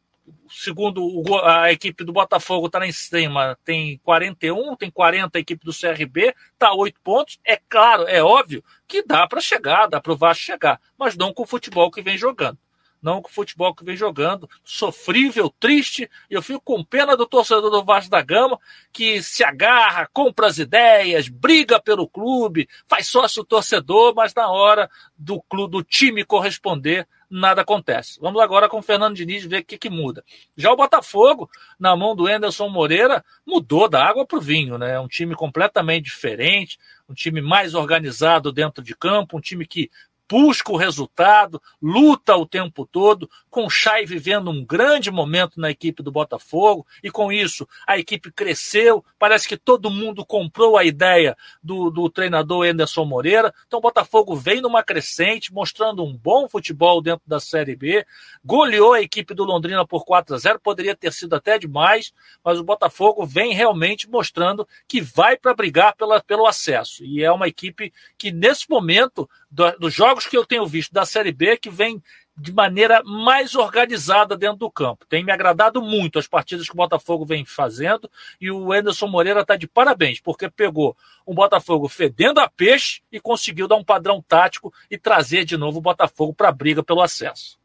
segundo o, a equipe do Botafogo está lá em cima, tem 41, tem 40 a equipe do CRB, está 8 pontos. É claro, é óbvio que dá para chegar, dá para o Vasco chegar, mas não com o futebol que vem jogando não com o futebol que vem jogando, sofrível, triste, e eu fico com pena do torcedor do Vasco da Gama, que se agarra, compra as ideias, briga pelo clube, faz sócio torcedor, mas na hora do clube, do time corresponder, nada acontece. Vamos agora com o Fernando Diniz ver o que, que muda. Já o Botafogo, na mão do Enderson Moreira, mudou da água para o vinho, né? Um time completamente diferente, um time mais organizado dentro de campo, um time que busca o resultado, luta o tempo todo, com o Chay vivendo um grande momento na equipe do Botafogo, e com isso a equipe cresceu, parece que todo mundo comprou a ideia do, do treinador Anderson Moreira, então o Botafogo vem numa crescente, mostrando um bom futebol dentro da Série B, goleou a equipe do Londrina por 4 a 0 poderia ter sido até demais, mas o Botafogo vem realmente mostrando que vai para brigar pela, pelo acesso, e é uma equipe que nesse momento, do, dos jogos que eu tenho visto da Série B que vem de maneira mais organizada dentro do campo. Tem me agradado muito as partidas que o Botafogo vem fazendo e o Anderson Moreira está de parabéns, porque pegou um Botafogo fedendo a peixe e conseguiu dar um padrão tático e trazer de novo o Botafogo para a briga pelo acesso.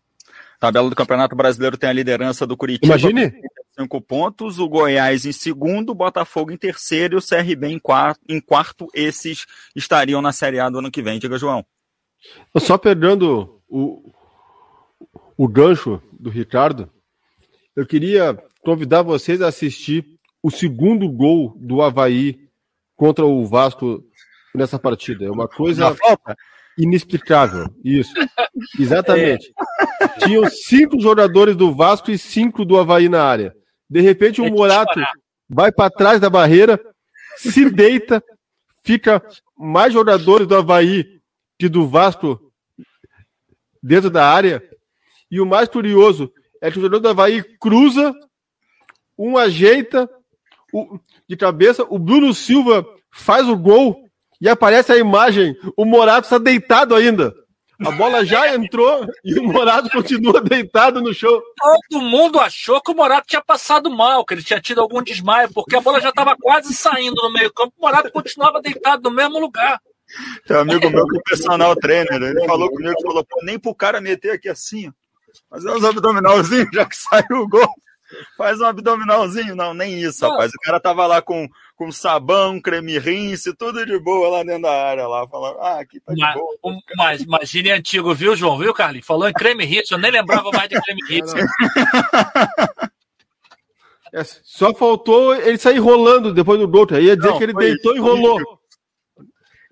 Tabela do Campeonato Brasileiro tem a liderança do Curitiba. Imagine. Cinco pontos, o Goiás em segundo, o Botafogo em terceiro e o CRB em quarto, em quarto. Esses estariam na Série A do ano que vem. Diga, João. Só pegando o, o gancho do Ricardo, eu queria convidar vocês a assistir o segundo gol do Havaí contra o Vasco nessa partida. É uma coisa inexplicável. Isso. *laughs* Exatamente. É. Tinham cinco jogadores do Vasco e cinco do Havaí na área. De repente, o um Morato vai para trás da barreira, se deita, fica mais jogadores do Havaí que do Vasco dentro da área. E o mais curioso é que o jogador do Havaí cruza, um ajeita o, de cabeça, o Bruno Silva faz o gol e aparece a imagem, o Morato está deitado ainda. A bola já entrou e o Morato continua deitado no chão. Todo mundo achou que o Morato tinha passado mal, que ele tinha tido algum desmaio, porque a bola já estava quase saindo no meio-campo. O Morato continuava deitado no mesmo lugar. Tem um amigo meu que é personal trainer, ele falou comigo, falou, pô, nem pro cara meter aqui assim, ó. Fazer uns abdominalzinhos, já que saiu o gol. Faz um abdominalzinho. Não, nem isso, não. rapaz. O cara tava lá com, com sabão, creme rinse, tudo de boa lá dentro da área, lá, falando, ah, aqui tá de mas, boa. Um, mas imagine antigo, viu, João? Viu, Carlinhos? Falou em creme rinse, eu nem lembrava mais de creme *laughs* rinse. É, só faltou ele sair rolando depois do gol. Aí ia dizer não, que ele deitou isso, e rolou.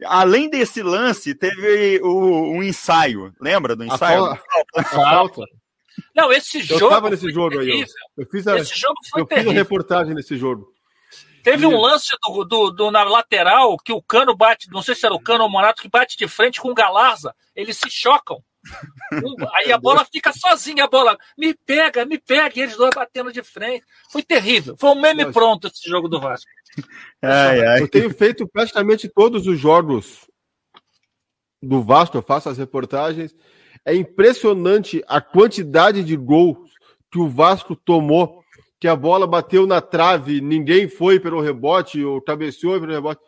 Além desse lance, teve o, um ensaio. Lembra do ensaio? A falta. A falta. Não, esse jogo. Eu estava nesse jogo aí. Eu, eu fiz a, esse jogo foi eu terrível. fiz a reportagem nesse jogo. Teve um lance do, do, do, na lateral que o Cano bate, não sei se era o Cano ou o Morato, que bate de frente com o Galarza. Eles se chocam. *laughs* Aí a bola fica sozinha, a bola me pega, me pega, e eles dois batendo de frente. Foi terrível. Foi um meme pronto esse jogo do Vasco. Ai, ai. Eu tenho feito praticamente todos os jogos do Vasco, eu faço as reportagens. É impressionante a quantidade de gols que o Vasco tomou, que a bola bateu na trave, ninguém foi pelo rebote, ou cabeceou pelo rebote.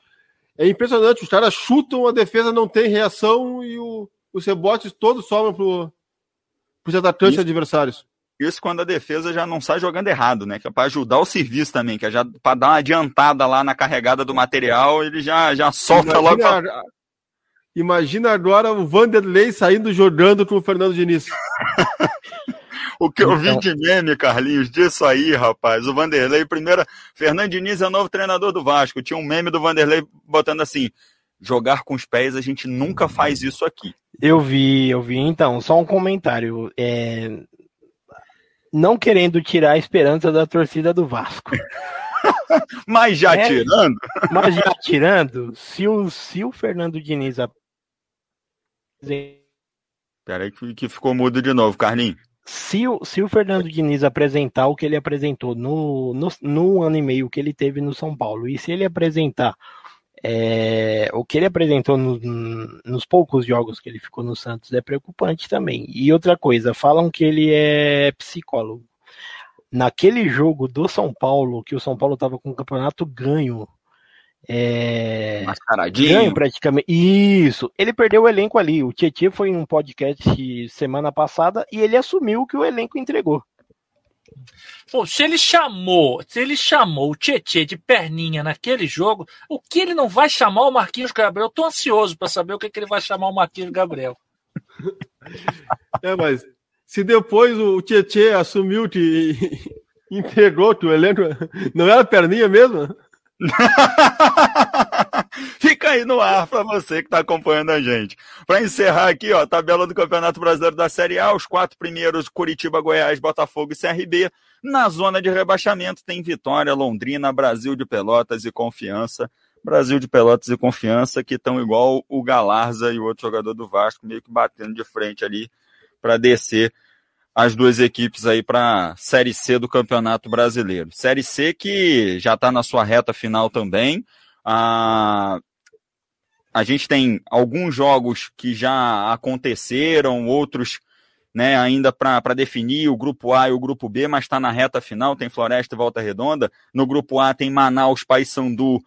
É impressionante, os caras chutam, a defesa não tem reação e o, os rebotes todos sobram para os atacantes adversários. Isso quando a defesa já não sai jogando errado, né? Que é para ajudar o serviço também, que é já para dar uma adiantada lá na carregada do material, ele já, já solta imagina, logo. Pra... Imagina agora o Vanderlei saindo jogando com o Fernando Diniz. *laughs* o que eu vi então- de meme, Carlinhos, disso aí, rapaz. O Vanderlei, primeiro, Fernando Diniz é o novo treinador do Vasco. Tinha um meme do Vanderlei botando assim: jogar com os pés, a gente nunca faz isso aqui. Eu vi, eu vi. Então, só um comentário. É, não querendo tirar a esperança da torcida do Vasco. *laughs* mas já é, tirando? Mas já tirando, se o, se o Fernando Diniz. Peraí que, que ficou mudo de novo, Carlinhos. Se o, se o Fernando Diniz apresentar o que ele apresentou no, no, no ano e meio que ele teve no São Paulo, e se ele apresentar é, o que ele apresentou no, nos poucos jogos que ele ficou no Santos é preocupante também. E outra coisa, falam que ele é psicólogo. Naquele jogo do São Paulo, que o São Paulo estava com o campeonato ganho, é... Mascaradinho. Ganho praticamente. Isso. Ele perdeu o elenco ali. O Tietchan foi em um podcast semana passada e ele assumiu que o elenco entregou. Pô, se ele chamou, se ele chamou o Tietchan de perninha naquele jogo, o que ele não vai chamar o Marquinhos Gabriel? Eu tô ansioso para saber o que, que ele vai chamar o Marquinhos Gabriel. *laughs* É, mas se depois o Tietchan assumiu que *laughs* entregou o elenco, não era perninha mesmo? *laughs* Fica aí no ar para você que está acompanhando a gente. Para encerrar aqui, ó, tabela do Campeonato Brasileiro da Série A, os quatro primeiros Curitiba, Goiás, Botafogo e CRB. Na zona de rebaixamento tem Vitória, Londrina, Brasil de Pelotas e Confiança. Brasil de Pelotas e Confiança que estão igual o Galarza e o outro jogador do Vasco, meio que batendo de frente ali para descer as duas equipes aí para Série C do Campeonato Brasileiro. Série C que já está na sua reta final também. A, a gente tem alguns jogos que já aconteceram, outros né, ainda para definir o grupo A e o grupo B, mas está na reta final, tem Floresta e Volta Redonda. No grupo A tem Manaus, Paysandu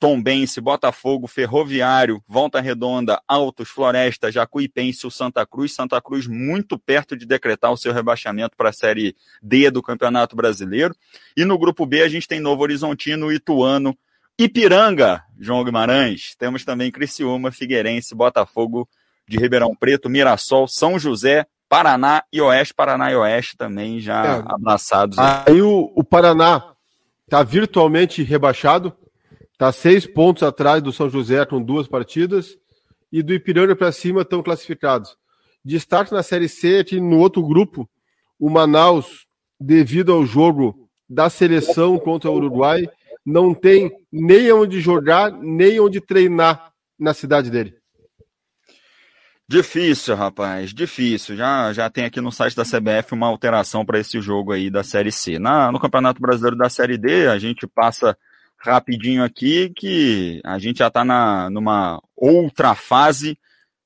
Tombense, Botafogo, Ferroviário, Volta Redonda, Altos, Floresta, Jacuipense, o Santa Cruz. Santa Cruz muito perto de decretar o seu rebaixamento para a Série D do Campeonato Brasileiro. E no grupo B a gente tem Novo Horizontino, Ituano, Ipiranga, João Guimarães. Temos também Criciúma, Figueirense, Botafogo de Ribeirão Preto, Mirassol, São José, Paraná e Oeste. Paraná e Oeste também já é, abraçados. Aí o, o Paraná está virtualmente rebaixado Está seis pontos atrás do São José com duas partidas e do Ipiranga para cima estão classificados. Destaque na Série C aqui no outro grupo, o Manaus, devido ao jogo da seleção contra o Uruguai, não tem nem onde jogar, nem onde treinar na cidade dele. Difícil, rapaz, difícil. Já, já tem aqui no site da CBF uma alteração para esse jogo aí da Série C. Na, no Campeonato Brasileiro da Série D, a gente passa rapidinho aqui que a gente já está numa outra fase,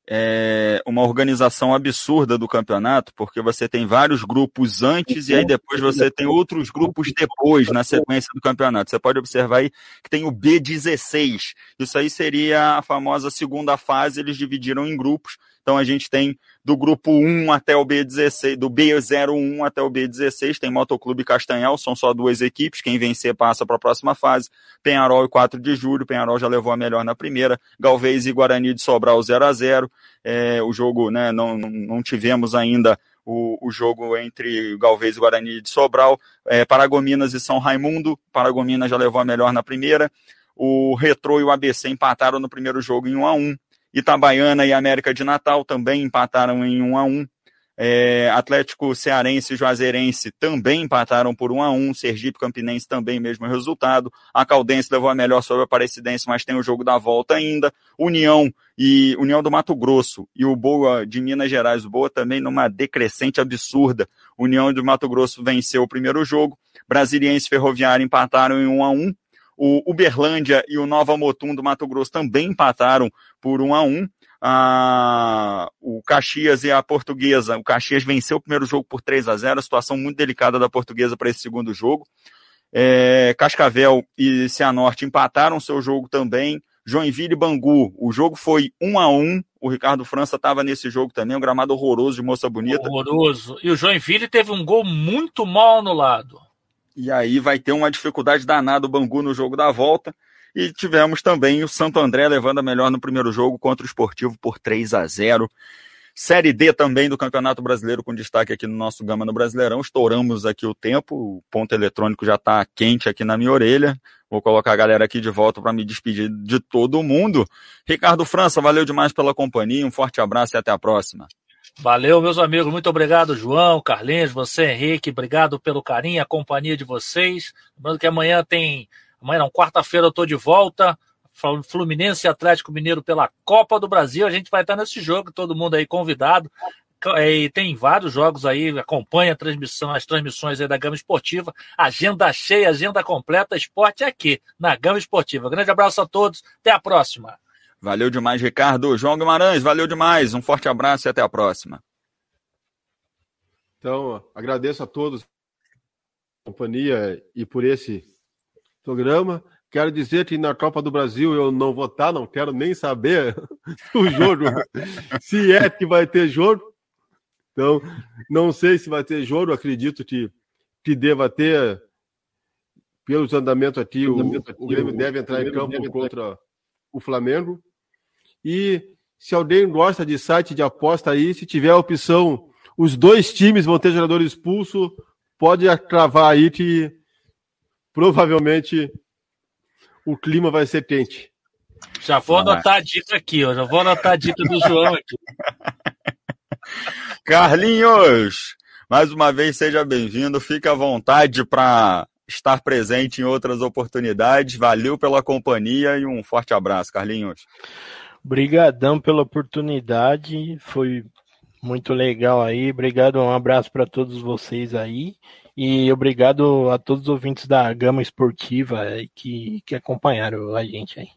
é, uma organização absurda do campeonato, porque você tem vários grupos antes e aí depois você tem outros grupos depois, na sequência do campeonato. Você pode observar aí que tem o B16. Isso aí seria a famosa segunda fase, eles dividiram em grupos. Então a gente tem do grupo 1 até o B16, do B01 até o B16, tem Motoclube Castanhal, são só duas equipes, quem vencer passa para a próxima fase. Penharol e 4 de julho, Penharol já levou a melhor na primeira, Galvez e Guarani de Sobral 0 a 0 é, o jogo, né, não, não tivemos ainda o, o, jogo entre Galvez e Guarani de Sobral, é, Paragominas e São Raimundo, Paragominas já levou a melhor na primeira, o Retrô e o ABC empataram no primeiro jogo em 1 a 1 Itabaiana e América de Natal também empataram em 1 a 1 é, Atlético Cearense e Juazeirense também empataram por 1 a 1 Sergipe Campinense também mesmo resultado. A Caldense levou a melhor sobre a Aparecidense, mas tem o jogo da volta ainda. União e União do Mato Grosso e o Boa de Minas Gerais, o Boa também numa decrescente absurda. União do Mato Grosso venceu o primeiro jogo. Brasiliense e Ferroviário empataram em 1 a 1 o Uberlândia e o Nova Motum do Mato Grosso também empataram por 1 a 1 ah, o Caxias e a Portuguesa. O Caxias venceu o primeiro jogo por 3 a 0 a situação muito delicada da Portuguesa para esse segundo jogo. É, Cascavel e Cianorte empataram seu jogo também. Joinville e Bangu, o jogo foi 1 a 1 o Ricardo França estava nesse jogo também, um gramado horroroso de Moça Bonita. Horroroso. E o Joinville teve um gol muito mal anulado. E aí vai ter uma dificuldade danada o Bangu no jogo da volta. E tivemos também o Santo André levando a melhor no primeiro jogo contra o Esportivo por 3 a 0. Série D também do Campeonato Brasileiro, com destaque aqui no nosso Gama no Brasileirão. Estouramos aqui o tempo, o ponto eletrônico já está quente aqui na minha orelha. Vou colocar a galera aqui de volta para me despedir de todo mundo. Ricardo França, valeu demais pela companhia, um forte abraço e até a próxima. Valeu, meus amigos. Muito obrigado, João, Carlinhos, você, Henrique. Obrigado pelo carinho, a companhia de vocês. Lembrando que amanhã tem. Amanhã não, quarta-feira eu estou de volta. Fluminense e Atlético Mineiro pela Copa do Brasil. A gente vai estar nesse jogo, todo mundo aí convidado. e tem vários jogos aí, acompanha a transmissão, as transmissões aí da Gama Esportiva. Agenda cheia, agenda completa, esporte aqui, na Gama Esportiva. Grande abraço a todos, até a próxima. Valeu demais, Ricardo. João Guimarães, valeu demais. Um forte abraço e até a próxima. Então, agradeço a todos a companhia e por esse programa. Quero dizer que na Copa do Brasil eu não vou estar, não quero nem saber *laughs* o jogo, *laughs* se é que vai ter jogo. Então, não sei se vai ter jogo, acredito que, que deva ter. Pelos andamentos aqui, o, o Grêmio deve entrar em campo contra o Flamengo. E se alguém gosta de site de aposta aí, se tiver a opção, os dois times vão ter jogador expulso, pode cravar aí que provavelmente o clima vai ser quente. Já vou anotar a dica aqui, ó. Já vou anotar a dica do João aqui. *laughs* Carlinhos, mais uma vez seja bem-vindo. Fique à vontade para estar presente em outras oportunidades. Valeu pela companhia e um forte abraço, Carlinhos. Obrigadão pela oportunidade, foi muito legal aí. Obrigado, um abraço para todos vocês aí. E obrigado a todos os ouvintes da Gama Esportiva que, que acompanharam a gente aí.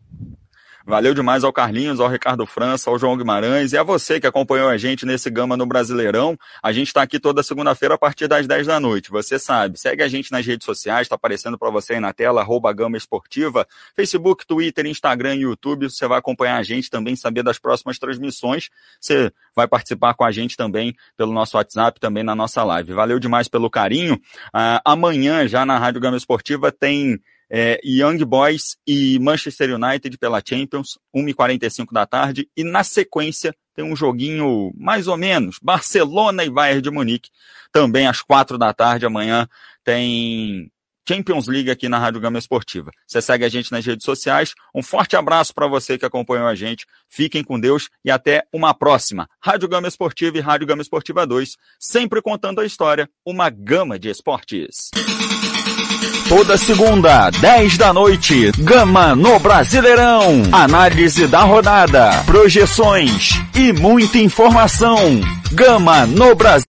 Valeu demais ao Carlinhos, ao Ricardo França, ao João Guimarães e a você que acompanhou a gente nesse Gama no Brasileirão. A gente está aqui toda segunda-feira a partir das 10 da noite. Você sabe, segue a gente nas redes sociais, está aparecendo para você aí na tela, arroba Gama Esportiva, Facebook, Twitter, Instagram e YouTube. Você vai acompanhar a gente também, saber das próximas transmissões. Você vai participar com a gente também pelo nosso WhatsApp, também na nossa live. Valeu demais pelo carinho. Uh, amanhã, já na Rádio Gama Esportiva, tem é, Young Boys e Manchester United pela Champions, 1h45 da tarde, e na sequência tem um joguinho mais ou menos, Barcelona e Bayern de Munique, também às 4 da tarde, amanhã tem Champions League aqui na Rádio Gama Esportiva. Você segue a gente nas redes sociais. Um forte abraço para você que acompanhou a gente. Fiquem com Deus e até uma próxima. Rádio Gama Esportiva e Rádio Gama Esportiva 2, sempre contando a história, uma gama de esportes. Toda segunda, 10 da noite, Gama no Brasileirão. Análise da rodada, projeções e muita informação. Gama no Brasil.